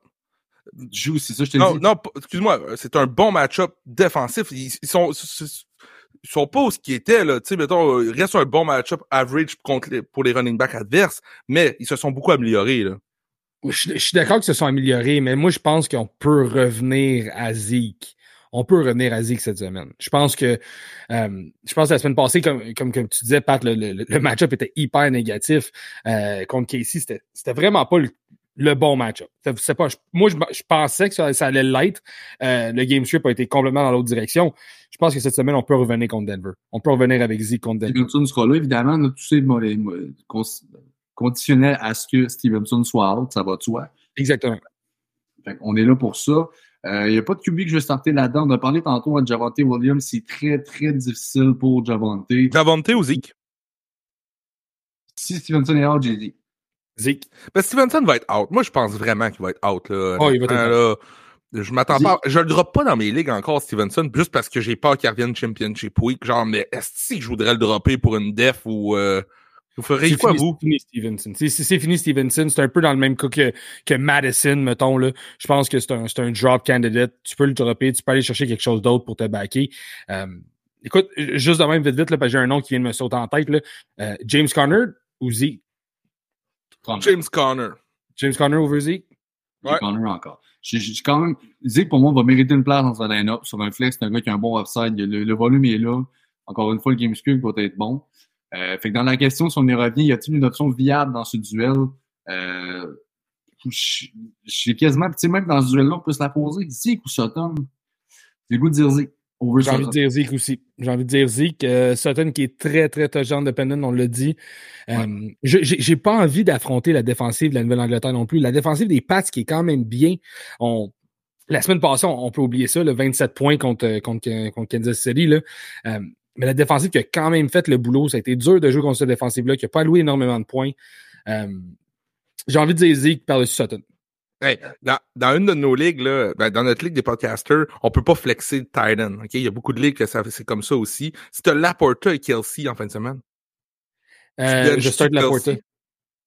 joue, c'est ça, je te non, dis? Non, excuse-moi, c'est un bon match-up défensif. Ils, sont, ils sont pas ce qu'ils étaient, là. Tu sais, mettons, il reste un bon match-up average contre les, pour les running backs adverses, mais ils se sont beaucoup améliorés, là. Je, suis d'accord qu'ils se sont améliorés, mais moi, je pense qu'on peut revenir à Zeke. On peut revenir à Zeke cette semaine. Je pense que euh, je pense que la semaine passée, comme, comme, comme tu disais, Pat, le, le, match-up était hyper négatif euh, contre Casey. C'était, c'était vraiment pas le, le bon match-up. C'est pas, moi, je, pensais que ça, allait l'être. Euh, le game script a été complètement dans l'autre direction. Je pense que cette semaine, on peut revenir contre Denver. On peut revenir avec Zeke contre Denver. Stevenson sera là, évidemment. On a tous ces conditionnels à ce que Stevenson soit out, ça va de soi. Exactement. on est là pour ça. Il euh, n'y a pas de QB que je vais starter là-dedans. On a parlé tantôt de Javante Williams. C'est très, très difficile pour Javante. Javante ou Zeke? Si Stevenson est out, j'ai dit. Zeke. Ben, Stevenson va être out. Moi, je pense vraiment qu'il va être out. Là. Oh, il va être là, je m'attends pas. Je le drop pas dans mes ligues encore, Stevenson, juste parce que j'ai peur qu'il revienne Championship Week. Genre, mais est-ce que je voudrais le dropper pour une def ou euh, vous ferez quoi, vous? C'est fini, Stevenson. C'est fini, Stevenson. C'est un peu dans le même cas que, que Madison, mettons. Là. Je pense que c'est un, un drop candidate. Tu peux le dropper, tu peux aller chercher quelque chose d'autre pour te backer. Euh, écoute, juste de même, vite, vite, là, parce que j'ai un nom qui vient de me sauter en tête. Là. Euh, James Conner ou Z? James Conner. James Conner over Zeke? Ouais. Conner encore. J'ai quand même. Zeke, pour moi, va mériter une place dans ce line-up. Sur un flex, c'est un gars qui a un bon upside. Le, le, volume est là. Encore une fois, le game script va être bon. Euh, fait que dans la question, si on y revient, y a-t-il une option viable dans ce duel? Euh, j'ai quasiment, tu sais, même dans ce duel-là, on peut se la poser. Zeke ou Sutton? J'ai le goût de dire Zeke. J'ai envie de dire Zeke aussi. J'ai envie de dire Zeke. Euh, Sutton qui est très, très touchdown dependent, on l'a dit. Euh, J'ai pas envie d'affronter la défensive de la Nouvelle-Angleterre non plus. La défensive des Pats qui est quand même bien. On, la semaine passée, on, peut oublier ça, le 27 points contre, contre, contre Kansas City. Là. Euh, mais la défensive qui a quand même fait le boulot, ça a été dur de jouer contre cette défensive-là, qui n'a pas alloué énormément de points. Euh, j'ai envie de dire Zeke par-dessus Sutton. Hey, dans, dans, une de nos ligues, là, ben, dans notre ligue des podcasters, on peut pas flexer Titan. OK? Il y a beaucoup de ligues que c'est comme ça aussi. Si tu as Laporta et Kelsey en fin de semaine? Euh, je start Laporta.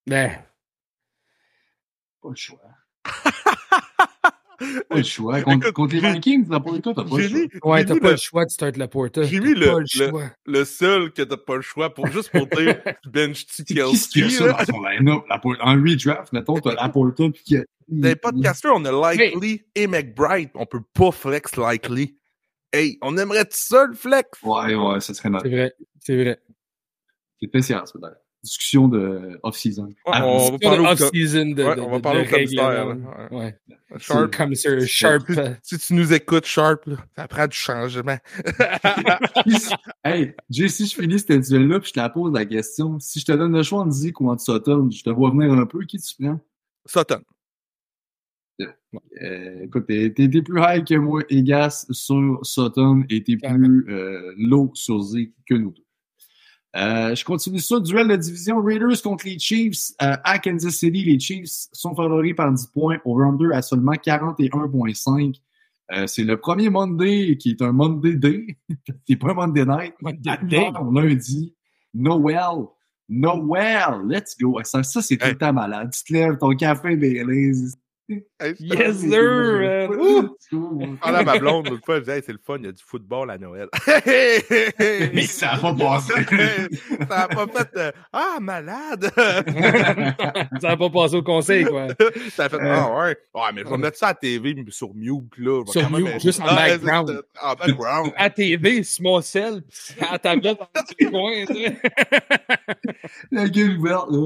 Ben. Pas le choix. Pas le choix. Contre, les Vikings, t'as pas le choix, t'as pas le choix. mis, Ouais, t'as pas le, le choix de start la porta. j'ai mis le- le le- choix. le seul que t'as pas le choix pour juste pour dire tu bench tu C'est qui ce qui a Kelsey. ça dans son line-up? La En redraft, mettons, t'as la Porta pis que. Dans les podcasters, on a Likely et McBride. On peut pas flex Likely. Hey, on aimerait ça le flex? Ouais, ouais, ça serait notre. C'est vrai, c'est vrai. C'est séance, peut-être. Discussion de off-season. Ouais, Ah, on va parler off-season de, Ouais, de, on va parler de au commissaire, règlement. là. Ouais. Sharp. Comme sur Sharp. Si tu nous écoutes, Sharp, là, ça prend du changement. Hey, Jay, si je finis cette duel-là, puis je te la pose la question, si je te donne le choix entre Zeke ou entre Sutton, je te vois venir un peu, qui tu prends? Sutton. Euh, écoute, t'es plus high que moi, Egas sur Sutton, et t'es plus euh, low sur Zeke que nous deux. Euh, je continue ça. Duel de division Raiders contre les Chiefs euh, à Kansas City. Les Chiefs sont favoris par 10 points. Over-under à seulement 41,5. Euh, c'est le premier Monday qui est un Monday Day. c'est pas un Monday Night. Une heure, lundi. Noël. Noël. Let's go. Ça, ça c'est tout le temps malade. Tu te lèves, ton café Baileys. Hey, Yes, sir! Je parlais à ma blonde l'autre fois, je disais, Hey, c'est le fun, il y a du football à Noël. Mais ça a pas passé. ça a pas fait euh, Ah, malade! Ça n'a pas passé au conseil, quoi. ça a fait Ah ouais. Ouais, mais je vais mettre ça à TV sur mute, là. Sur quand même mute, être- juste en Ah, background. En background. À TV, sur mon sel, pis à tablette dans le petit coin, tu sais. La gueule ouverte, là.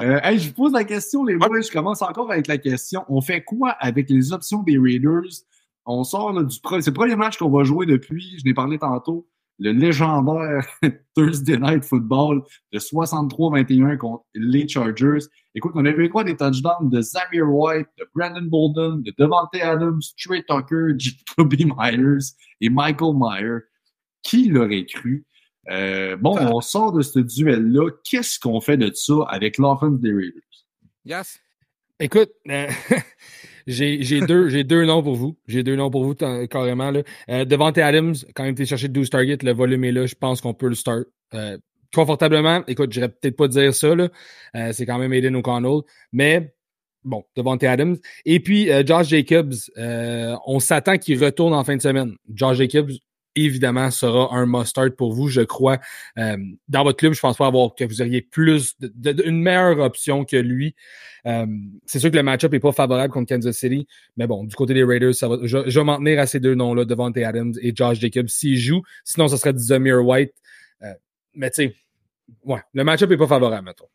Euh, hey, je vous pose la question, les boys. Je commence encore avec la question. On fait quoi avec les options des Raiders? On sort là, du premier. C'est le premier match qu'on va jouer depuis, je n'ai parlé tantôt, le légendaire Thursday Night Football de 63-21 contre les Chargers. Écoute, on avait quoi des touchdowns de Xavier White, de Brandon Bolden, de Devante Adams, Trey Tucker, Jacoby Myers et Michael Meyer. Qui l'aurait cru? Euh, bon, on sort de ce duel-là. Qu'est-ce qu'on fait de ça avec l'offense des Raiders? Yes. Écoute, euh, j'ai deux, deux noms pour vous. J'ai deux noms pour vous, carrément. Là. Euh, Devante Adams, quand même, t'es cherché 12 targets, le volume est là, je pense qu'on peut le start. Euh, confortablement, écoute, je peut-être pas dire ça. Euh, c'est quand même Aiden O'Connell. Mais bon, Devante Adams. Et puis, euh, Josh Jacobs, euh, on s'attend qu'il retourne en fin de semaine. Josh Jacobs, évidemment, sera un must-start pour vous, je crois. Euh, dans votre club, je pense pas avoir que vous auriez plus de, une meilleure option que lui. Euh, c'est sûr que le match-up est pas favorable contre Kansas City, mais bon, du côté des Raiders, ça va, je, vais m'en tenir à ces deux noms-là, Devante Adams et Josh Jacobs, s'ils jouent. Sinon, ce serait Zamir White. Euh, mais tu sais, ouais, le match-up est pas favorable, mettons.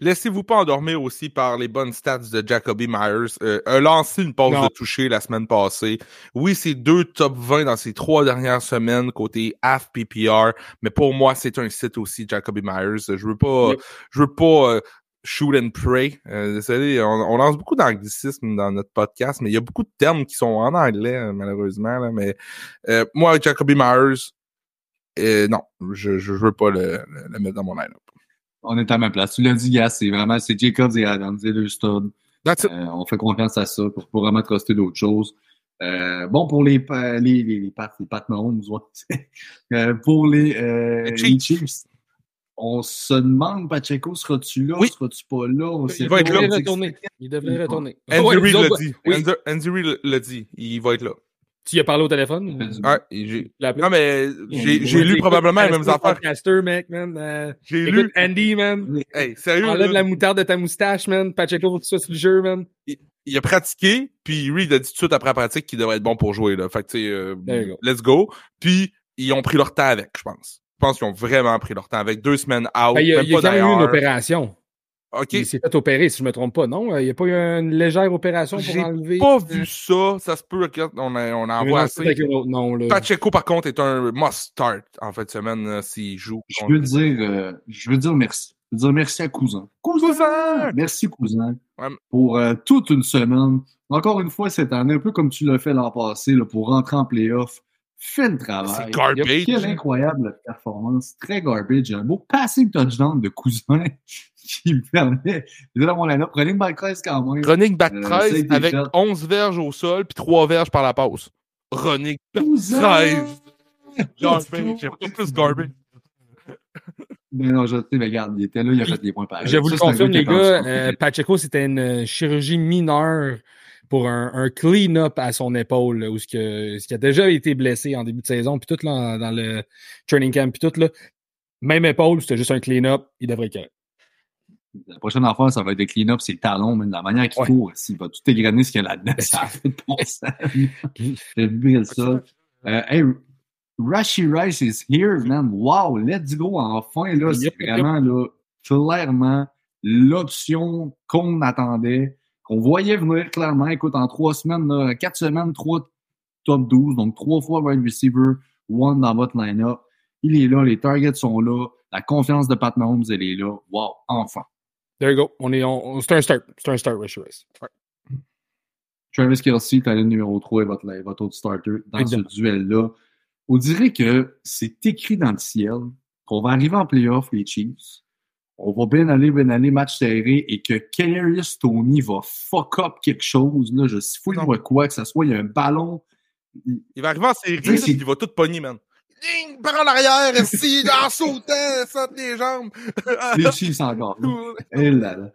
Laissez-vous pas endormir aussi par les bonnes stats de Jacoby Myers. Euh, a lancé une pause Non. de toucher la semaine passée. Oui, c'est deux top 20 dans ces trois dernières semaines côté half PPR, mais pour moi, c'est un site aussi, Jacoby Myers. Je veux pas, je veux pas euh, shoot and pray. Euh, désolé, on, on lance beaucoup d'anglicisme dans notre podcast, mais il y a beaucoup de termes qui sont en anglais, malheureusement. Là, mais euh, moi, Jacoby Myers, euh, non, je, je veux pas le, le- le mettre dans mon line-up. On est à ma place. Tu l'as dit, Gas, c'est vraiment, c'est Jacobs et Adams, les deux studs. That's it. Euh, on fait confiance à ça pour, pour vraiment truster d'autres choses. Euh, bon, pour les, les, les, les Pats, les Pats Mahomes, ouais. euh, pour les, euh, Les les Chiefs. On se demande, Pacheco, seras-tu là, Oui. seras-tu pas là? On Il va être là. Il devrait retourner. Il devrait retourner. Andy Reid l'a dit. Andy Reid l'a dit. Il va être là. Tu y as parlé au téléphone? Appelé? Non, mais j'ai lu probablement les mêmes affaires. podcaster, mec, man. Euh, J'ai lu. Andy, man. Hey, sérieux, Enlève là, la moutarde de ta moustache, man. Pacheco, faut que tu sois sur le jeu, man. il a pratiqué, puis Reid a dit tout de suite après la pratique qu'il devrait être bon pour jouer. Là. Fait que, tu sais, euh, let's go. Puis, ils ont pris leur temps avec, je pense. Je pense qu'ils ont vraiment pris leur temps avec. Deux semaines out, Ben, il y a, même il y a pas quand même eu une opération. OK, Il s'est fait opérer, si je me trompe pas, non? Il n'y a pas eu une légère opération pour J'ai enlever. pas vu ça. Ça se peut, regarde, on, a, on en voit assez. avec un autre nom, là. Pacheco, par contre, est un must-start en fin de semaine euh, s'il joue. Je veux dire, euh, je veux dire merci. Je veux dire merci à Cousin. Cousin! Merci, Cousin. Ouais. Pour euh, toute une semaine. Encore une fois, cette année, un peu comme tu l'as fait l'an passé, là, pour rentrer en playoff. Fais le travail. C'est garbage. Quelle incroyable performance. Très garbage. Un beau passing touchdown de Cousin qui me permet. Dans mon line-up. Running back 13 quand même. Running back Euh, ça 13 a été avec fait. 11 verges au sol puis 3 verges par la passe. Running back Cousin! 13. Let's Garbage. go. J'ai pas plus garbage. Mais non, je sais, mais regarde, il était là, il a fait des points pareils. Je vous le confirme, les gars, euh, Pacheco, c'était une chirurgie mineure pour un, un clean-up à son épaule, là, où ce, que, ce qui a déjà été blessé en début de saison, puis tout là, dans le training camp, puis tout là. Même épaule, c'était juste un clean-up, il devrait être. La prochaine affaire, ça va être des clean-ups, c'est le talon, mais de la manière qu'il Ouais. court, s'il va tout égrainer ce qu'il y a là-dedans, ça a fait de bon sens. Ça. Euh, hey, Rashi Rice is here, man. Wow, let's go. Enfin, là, c'est vraiment, là, clairement, l'option qu'on attendait, qu'on voyait venir clairement. Écoute, en trois semaines, là, quatre semaines, trois top 12, donc trois fois wide receiver, one dans votre line-up. Il est là, les targets sont là, la confiance de Pat Mahomes, elle est là. Wow, enfin. There you go. On est, on, on- c'est un start. C'est un start, Rushy Rice. Ouais. Travis Kelsey, talent numéro 3 et votre, votre autre starter dans Exactement. ce duel-là. On dirait que c'est écrit dans le ciel qu'on va arriver en playoff, les Chiefs. On va bien aller, bien aller, match serré, et que Kadarius Tony va fuck up quelque chose, là. Je sais pas quoi, que ce soit, il y a un ballon. Il va arriver en série, il va tout pogner, man. Ding! Par en arrière, si, en sautant, saute les jambes. Les Chiefs encore. Eh là là.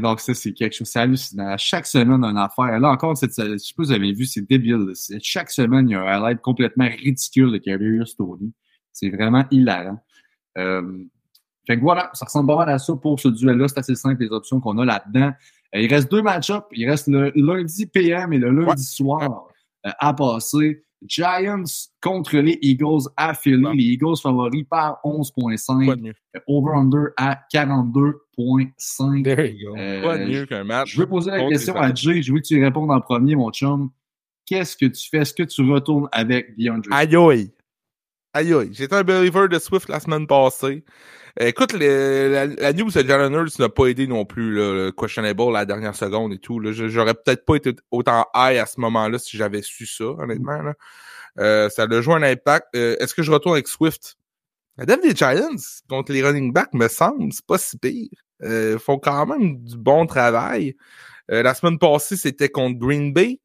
Donc, ça, c'est quelque chose. C'est hallucinant. Chaque semaine, une affaire. Là, encore, cette, je sais pas si vous avez vu, c'est débile. Chaque semaine, il y a un highlight complètement ridicule de Carrier Tony. C'est vraiment hilarant. Euh, fait que voilà, ça ressemble pas mal à ça pour ce duel-là. C'est assez simple, les options qu'on a là-dedans. Euh, il reste deux match-ups. Il reste le lundi PM et le lundi Ouais. soir euh, à passer. Giants contre les Eagles à Philly. Ouais. Les Eagles favoris par 11.5. Quoi de mieux? Over-under à 42.5. There you go. Euh, de mieux qu'un match? je veux poser la question à Jay. Je veux que tu répondes en premier, mon chum. Qu'est-ce que tu fais? Est-ce que tu retournes avec DeAndre? Aïe aïe. Aïe aïe. J'étais un believer de Swift la semaine passée. Écoute, le- la, la news de Jalen Hurts n'a pas aidé non plus, là, le questionable à la dernière seconde et tout. J'aurais peut-être pas été autant high à ce moment-là si j'avais su ça, honnêtement. Là. Euh, ça a joué un impact. Euh, Est-ce que je retourne avec Swift? La dev des Giants contre les running backs me semble, c'est pas si pire. Euh, ils font quand même du bon travail. Euh, la semaine passée, c'était contre Green Bay.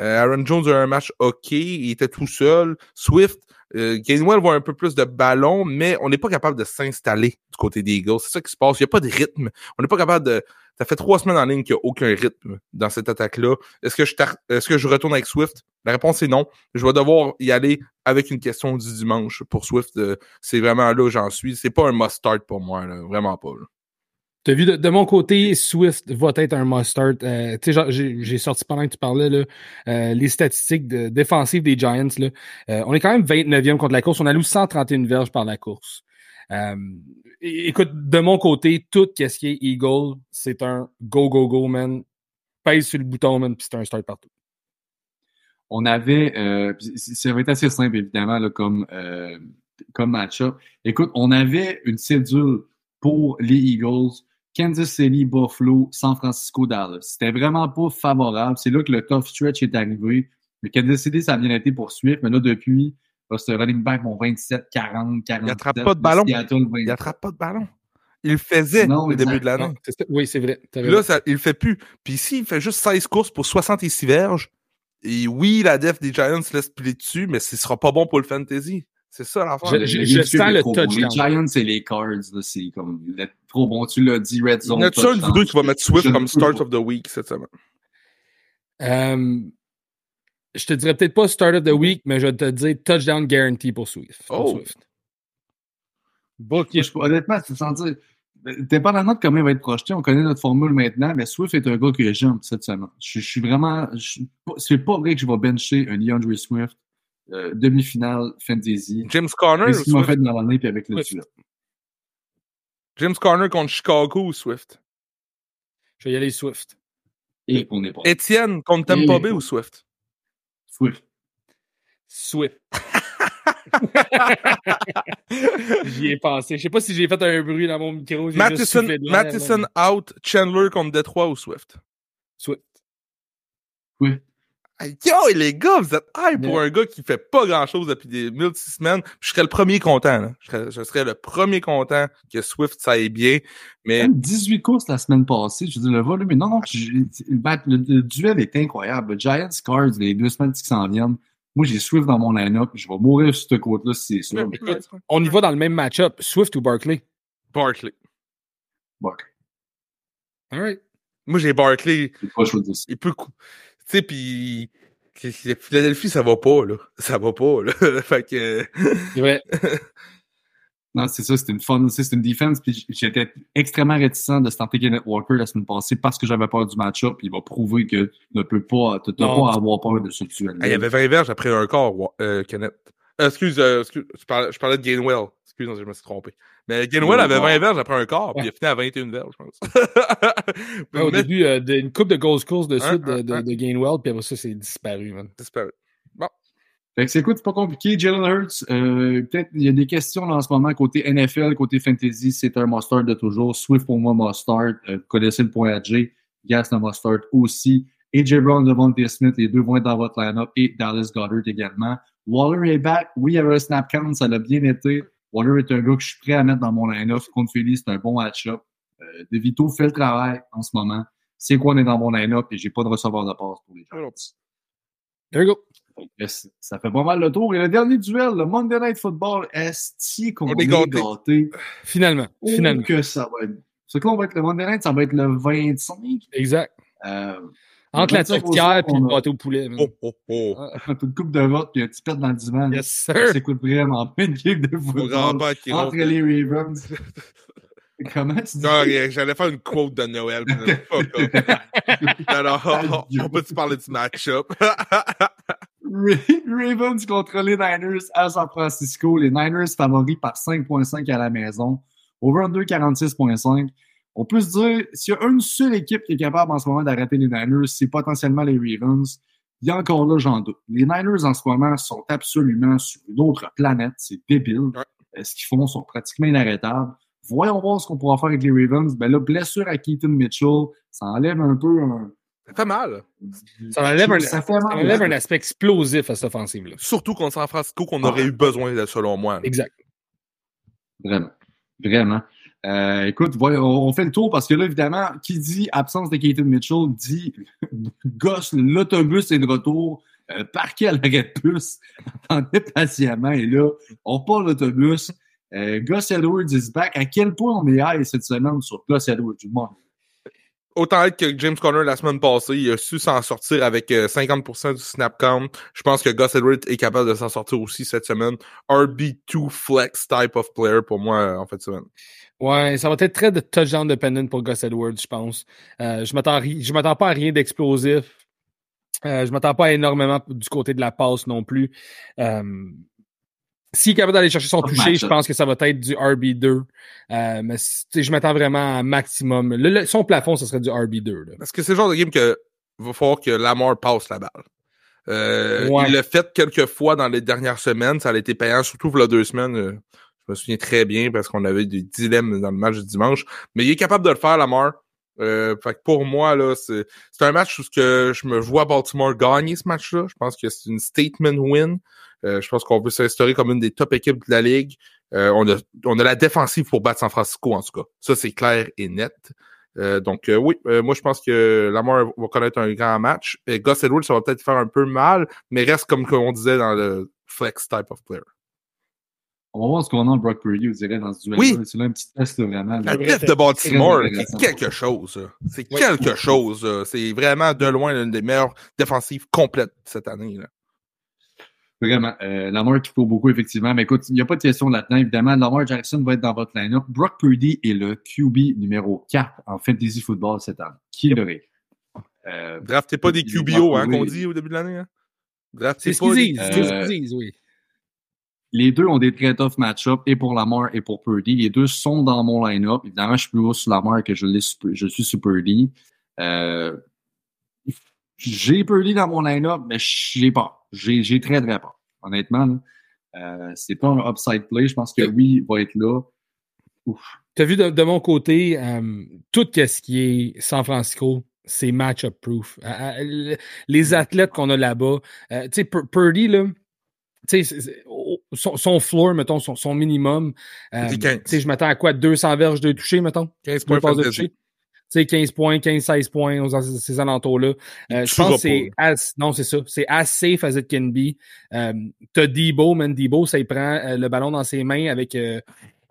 Euh, Aaron Jones a eu un match OK, il était tout seul. Swift, euh, Gainwell voit un peu plus de ballon, mais on n'est pas capable de s'installer du côté des Eagles. C'est ça qui se passe. Il n'y a pas de rythme. On n'est pas capable de. Ça fait trois semaines en ligne qu'il n'y a aucun rythme dans cette attaque-là. Est-ce que je est-ce que je retourne avec Swift? La réponse est non. Je vais devoir y aller avec une question du dimanche pour Swift. Euh, c'est vraiment là où j'en suis. C'est pas un must-start pour moi, là. vraiment pas. là. T'as vu, de, mon côté, Swift va être un must-start. Euh, j'ai sorti pendant que tu parlais euh, les statistiques défensives des Giants. Euh, on est quand même 29e contre la course. On alloue 131 verges par la course. Écoute, de mon côté, tout ce qui est Eagle, c'est un go, go, go, man. Pèse sur le bouton, man, puis c'est un start partout. On avait, ça va être assez simple, évidemment, comme, comme match-up. Écoute, on avait une cédule pour les Eagles, Kansas City, Buffalo, San Francisco, Dallas. C'était vraiment pas favorable. C'est là que le tough stretch est arrivé. Le Kansas City, ça a bien été pour Swift, mais là, depuis, là, ce running back, mon 27, 40, 40. Il attrape pas de ballon. Seattle, 20. Il attrape pas de ballon. Il le faisait Non, au début de l'année. Oui, c'est vrai. Là, ça, il le fait plus. Puis ici, il fait juste 16 courses pour 66 verges. Et oui, la def des Giants laisse plier dessus, mais ce sera pas bon pour le fantasy. C'est ça l'affaire. Je- je- je sens le touchdown. Les Giants et les Cards, c'est comme trop bon. Tu l'as dit, Red Zone. a-tu un de vous deux qui va mettre Swift Je comme start of the week cette semaine? Euh, je te dirais peut-être pas start of the week, mais je vais te dire touchdown guarantee pour Swift. pour Oh. Swift. Moi, je- honnêtement, c'est sans dire. Dépendamment de comment il va être projeté, on connaît notre formule maintenant, mais Swift est un gars que j'aime cette semaine. Je, je suis vraiment. je C'est pas vrai que je vais bencher un DeAndre Swift euh, demi-finale fantasy. James Conner ou Swift? fait dans l'année puis avec le Swift. James Conner contre Chicago ou Swift? Je vais y aller Swift. Et on est pas. Étienne contre Tampa Bay ou Swift? Swift. Swift. J'y ai pensé. Je sais pas si j'ai fait un bruit dans mon micro. Matheson, Matheson out, Chandler contre Detroit ou Swift? Swift. Swift. Yo, les gars, vous êtes hype pour un gars qui fait pas grand chose depuis des mille six semaines. Je serais le premier content, là. Je serais, je serais le premier content que Swift ça aille bien. Mais Même 18 courses la semaine passée. Je dire, le volume. Mais non, non, je- le, bat- le- le duel est incroyable. Giants, Cards, les deux semaines qui s'en viennent. Moi, j'ai Swift dans mon line-up. Je vais mourir sur cette côte-là si c'est on y va dans le même match-up. Swift ou Barkley? Barkley. Barkley. All right. Moi, j'ai Barkley. Il peut. Tu sais, puis. Philadelphie, ça va pas, là. Ça va pas, là. fait que. C'est vrai. Non, c'est ça, c'était une fun, c'est une defense. Puis j'étais extrêmement réticent de starter Kenneth Walker la semaine passée parce que j'avais peur du match-up. Puis il va prouver que tu ne peux pas, tu Non. pas avoir peur de ce duel. Ah, il y avait 20 verges après un quart, Wa- euh, Kenneth. Euh, excuse, euh, excuse je, parlais, je parlais de Gainwell. Excuse, je me suis trompé. Mais Gainwell avait 20 verges après un quart, puis il a fini à 21 verges, je pense. Ouais, au Mais- début, euh, de- une coupe de goals course de suite de, hein, de, hein. de Gainwell, puis après ça, c'est disparu, man. disparu. Fait que c'est écoute, c'est pas compliqué. Jalen Hurts, euh, peut-être il y a des questions là, en ce moment côté NFL, côté fantasy, c'est un mustard de toujours. Swift pour moi mustard. Euh, vous connaissez le point à J. Gas le mustard aussi. AJ Brown, Devontae Smith, les deux vont être dans votre line-up et Dallas Goddard également. Waller est back. Oui, il y avait un snap count, ça l'a bien été. Waller est un gars que je suis prêt à mettre dans mon line-up. Contre Philly, c'est un bon match-up. Euh, DeVito fait le travail en ce moment. C'est quoi on est dans mon line-up et j'ai pas de receveur de passe pour les Giants. There you go. Yes, ça fait pas mal le tour. Et le dernier duel, le Monday Night Football, est-ce qu'on On est est gâtés. gâtés? Finalement. Oh, Finalement. que ça va être. Ce que là, on va être le Monday Night, ça va être le 25. Exact. Euh, Entre la 25 tourtière et le a- pâté au poulet. man. Oh, oh, oh. une coupe de vote puis un petit pet dans le divan. Yes, Ça sir. s'écoute vraiment pas une game de football entre les Ravens. Comment tu dis? Non, j'allais faire une quote de Noël. mais fuck off. Alors, on peut-tu parler du match-up? Ra- Ravens contre les Niners à San Francisco. Les Niners favoris par 5.5 à la maison. Over 2, 46.5. On peut se dire, s'il y a une seule équipe qui est capable en ce moment d'arrêter les Niners, c'est potentiellement les Ravens. Il y a encore là, j'en doute. Les Niners en ce moment sont absolument sur une autre planète. C'est débile. Ouais. Euh, Ce qu'ils font sont pratiquement inarrêtables. Voyons voir ce qu'on pourra faire avec les Ravens. Ben là, blessure à Keaton Mitchell, ça enlève un peu un. Ça fait mal. Ça enlève un, Ça fait ça mal. enlève un aspect explosif à cette offensive-là. Surtout contre San Francisco qu'on aurait eu besoin, de, selon moi. Exact. Vraiment. Vraiment. Euh, écoute, on fait le tour parce que là, évidemment, qui dit absence de Keaton Mitchell dit gosse, l'autobus est de retour, euh, parqué à l'arrêt de bus, attendez patiemment, et là, on part l'autobus. Euh, Gus Edwards is back. À quel point on est high cette semaine sur Gus Edwards du monde? Autant être que James Conner la semaine passée, il a su s'en sortir avec euh, 50% du snap count. Je pense que Gus Edwards est capable de s'en sortir aussi cette semaine. RB2 flex type of player pour moi euh, en fait semaine. Ouais, ça va être très de touchdown dependent pour Gus Edwards, je pense. Euh, je je m'attends pas à rien d'explosif. Euh, je m'attends pas à énormément du côté de la passe non plus. Euh, S'il est capable d'aller chercher son toucher, je pense que ça va être du RB2. Euh, mais je m'attends vraiment à un maximum. Le- le- son plafond, ce serait du RB2. Là. Parce que c'est le genre de game que va falloir que Lamar passe la balle. Euh, Ouais. Il l'a fait quelques fois dans les dernières semaines. Ça a été payant, surtout il y a deux semaines. Je me souviens très bien parce qu'on avait des dilemmes dans le match du dimanche. Mais il est capable de le faire, Lamar. Euh, fait que pour moi, là, c'est un match où que je me vois Baltimore gagner ce match-là. Je pense que c'est une statement win. Euh, je pense qu'on peut s'instaurer comme une des top équipes de la ligue. Euh, on, a, on a la défensive pour battre San Francisco, en tout cas. Ça, c'est clair et net. Euh, donc, euh, oui, euh, moi, je pense que Lamar va connaître un grand match. Et Gus Edwards, ça va peut-être faire un peu mal, mais reste comme on disait dans le flex type of player. On va voir ce qu'on a en Brock Purdy, vous direz, dans ce duel. Oui. C'est là un petit test, vraiment. La def de Baltimore, c'est quelque chose. C'est Oui. quelque chose. C'est vraiment de loin l'une des meilleures défensives complètes cette année. Là. Vraiment. Euh, Lamar qui court beaucoup, effectivement. Mais écoute, il n'y a pas de question là-dedans. Évidemment, Lamar Jackson va être dans votre line-up. Brock Purdy est le QB numéro 4 en fantasy football cette année. Qui l'aurait? Euh, Draftez pas des QBO, hein, qu'on dit au début de l'année. Hein? C'est Draftez ce pas qu'ils des- disent. C'est ce Euh, qu'ils disent, oui. Les deux ont des très tough match-up, et pour Lamar et pour Purdy. Les deux sont dans mon line-up. Évidemment, je suis plus haut sur Lamar que je, je suis sur Purdy. Euh, j'ai Purdy dans mon line-up, mais j'ai pas. J'ai j'ai très, très peur. Honnêtement. Euh, c'est pas un upside play. Je pense que oui, il va être là. Tu as vu de, de mon côté, euh, tout ce qui est San Francisco, c'est match-up proof. Euh, euh, le- les athlètes qu'on a là-bas, euh, tu sais, Pur- Purdy, là, oh, son, son floor, mettons, son, son minimum, euh, C'est tu 15. sais, je m'attends à quoi? 200 verges de toucher, mettons? 15 Deux points de toucher? sais, 15 points, 15-16 points aux ces alentours-là. Euh, je pense que c'est as, non, c'est ça. C'est as safe as it can be. Euh, T'as Debo, man. Debo, ça il prend euh, le ballon dans ses mains avec euh,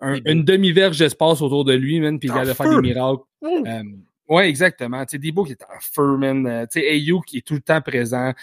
une demi-verge d'espace autour de lui, man, puis il va faire des miracles. Euh, oui, exactement. Tu sais, Debo qui est en feu, man. tu sais, Ayu qui est tout le temps présent.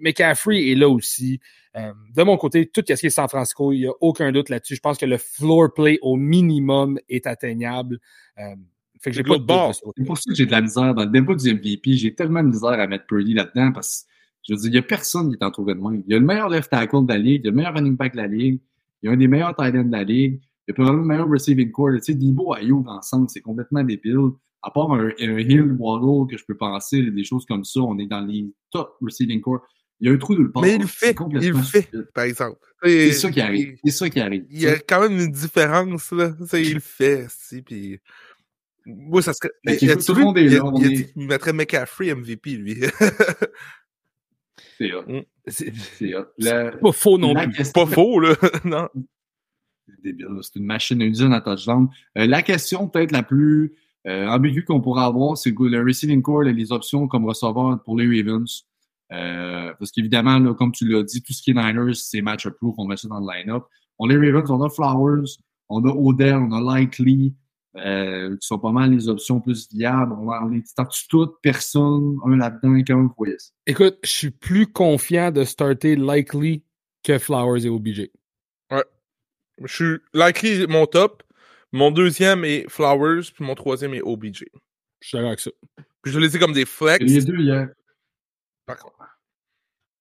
McCaffrey est là aussi. de mon côté, tout ce qui est San Francisco, il n'y a aucun doute là-dessus. Je pense que le floor play au minimum est atteignable. Fait que j'ai pas de bord. C'est pour ça que j'ai de la misère. Dans le débat du MVP, j'ai tellement de misère à mettre Purdy là-dedans parce que, je veux dire, il n'y a personne qui est entouré de moi. Il y a le meilleur left tackle de la ligue, il y a le meilleur running back de la ligue, il y a un des meilleurs tight ends de la ligue, il y a probablement le meilleur receiving core. Tu sais, Debo Ayo ensemble, c'est complètement débile. À part un, un Hill, Waddle, que je peux penser, des choses comme ça, on est dans les top receiving core. Il y a un trou de le Mais il le fait, il le fait, par exemple. C'est ça qui arrive. C'est ça qui arrive. Il y a quand même une différence, là. il le fait, si, puis moi, ça serait. Mais il, tout le monde est là. Il, mettrait McCaffrey MVP, lui. c'est hot. Mm. C'est hot. Pas faux non plus. Question... Pas faux, là. non. C'est débile. C'est une machine à usine à touchdown. Euh, la question peut-être la plus euh, ambiguë qu'on pourrait avoir, c'est le receiving core et les options comme receveur pour les Ravens. Euh, parce qu'évidemment, là, comme tu l'as dit, tout ce qui est Niners, c'est match-proof. On met ça dans le line-up. On les Ravens, on a Flowers, on a Odell, on a Likely, euh, qui sont pas mal les options plus viables. On, on les statue toutes, personne, un là-dedans, comment vous voyez ça? Écoute, je suis plus confiant de starter Likely que Flowers et OBJ. Ouais. Je suis Likely, mon top. Mon deuxième est Flowers, puis mon troisième est OBJ. Je suis d'accord avec ça. Puis je les ai comme des flex. Les deux, hier. Par contre.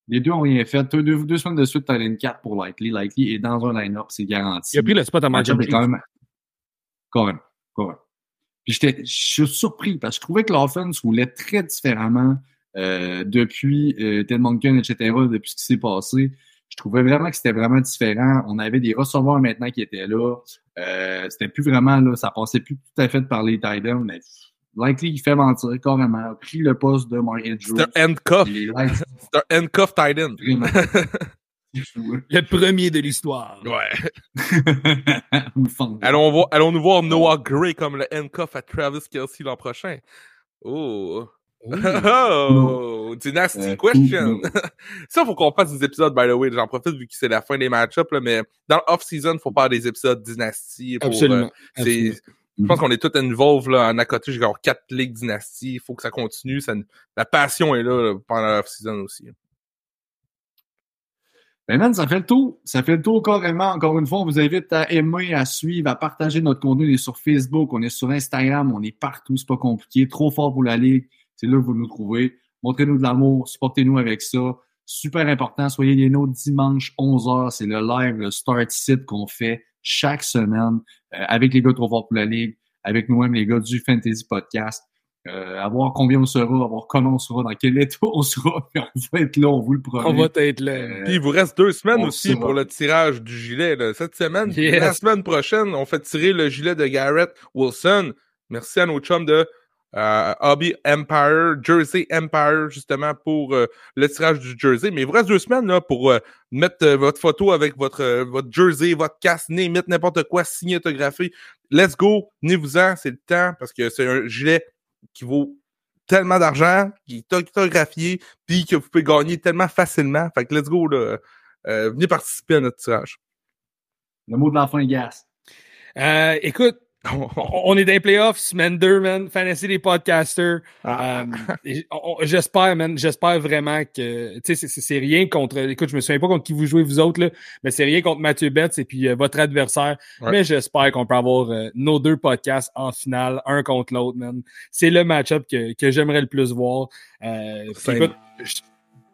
Les deux ont rien fait. Deux, deux, deux semaines de suite, t'as une 4 pour Likely. Likely est dans un line-up, c'est garanti. Il a pris le spot à Martin quand même. Quand même. Ouais. Puis j'étais, je suis surpris parce que je trouvais que l'offense roulait très différemment euh, depuis euh, Ted Monken, etc., depuis ce qui s'est passé. Je trouvais vraiment que c'était vraiment différent. On avait des receveurs maintenant qui étaient là. Euh, c'était plus vraiment là, ça passait plus tout à fait par les tight ends, mais Likely, il fait mentir carrément. A pris le poste de Mark Andrews. C'est un handcuff. C'est un handcuff tight end. Le premier de l'histoire. Ouais. allons, voir, allons nous voir Noah Gray comme le handcuff à Travis Kelsey l'an prochain. Oh. Oh, dynasty euh, question. ça, faut qu'on fasse des épisodes, by the way. J'en profite vu que c'est la fin des match-ups, mais dans l'off-season, faut faire des épisodes dynasty. Pour, Absolument. Euh, je pense qu'on est tous involved là, en à côté. J'ai encore quatre ligues dynasty. Il faut que ça continue. Ça, la passion est là, là pendant l'off-season aussi. Ben man, ça fait le tour. Ça fait le tour carrément. Encore une fois, on vous invite à aimer, à suivre, à partager notre contenu. On est sur Facebook, on est sur Instagram, on est partout. C'est pas compliqué. Trop fort pour la ligue. C'est là que vous nous trouvez. Montrez-nous de l'amour. Supportez-nous avec ça. Super important. Soyez les nôtres dimanche 11h. C'est le live, le start sit qu'on fait chaque semaine euh, avec les gars Trop fort pour la ligue, avec nous-mêmes les gars du Fantasy Podcast. Euh, à voir combien on sera, à voir comment on sera, dans quel état on sera, puis on va être là, on vous le promet. On va être là. Euh, puis il vous reste deux semaines aussi pour le tirage du gilet. Là. Cette semaine, la semaine prochaine, on fait tirer le gilet de Garrett Wilson. Merci à nos chums de euh, Hobby Empire, Jersey Empire, justement, pour euh, le tirage du jersey. Mais il vous reste deux semaines là, pour mettre votre photo avec votre, votre jersey, votre casse, mettre n'importe quoi, signer, autographier. Let's go, venez-vous-en, c'est le temps, parce que c'est un gilet qui vaut tellement d'argent, qui est autographié, puis que vous pouvez gagner tellement facilement. Fait que let's go, là. Euh, venez participer à notre tirage. Le mot de la fin, Gas. Euh, écoute, on est dans les playoffs, semaine 2, man. Fantasy des podcasters. Ah. Euh, j'espère, man. J'espère vraiment que, tu sais, c'est rien contre, écoute, je me souviens pas contre qui vous jouez vous autres, là, mais c'est rien contre Mathieu Betts et puis euh, votre adversaire. Mais j'espère qu'on peut avoir euh, nos deux podcasts en finale, un contre l'autre, man. C'est le match-up que, que j'aimerais le plus voir. écoute,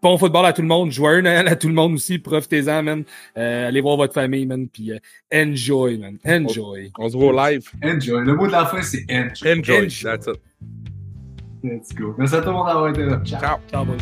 bon football à tout le monde, joyeux Noël à tout le monde aussi, profitez-en, man. Euh, allez voir votre famille, man, puis euh, enjoy, man, enjoy. On, se voit live. Enjoy. Le mot de la fin, c'est enjoy. Enjoy, enjoy. that's it. Let's go. Merci à tout le monde d'avoir été là. Ciao. Ciao, boys.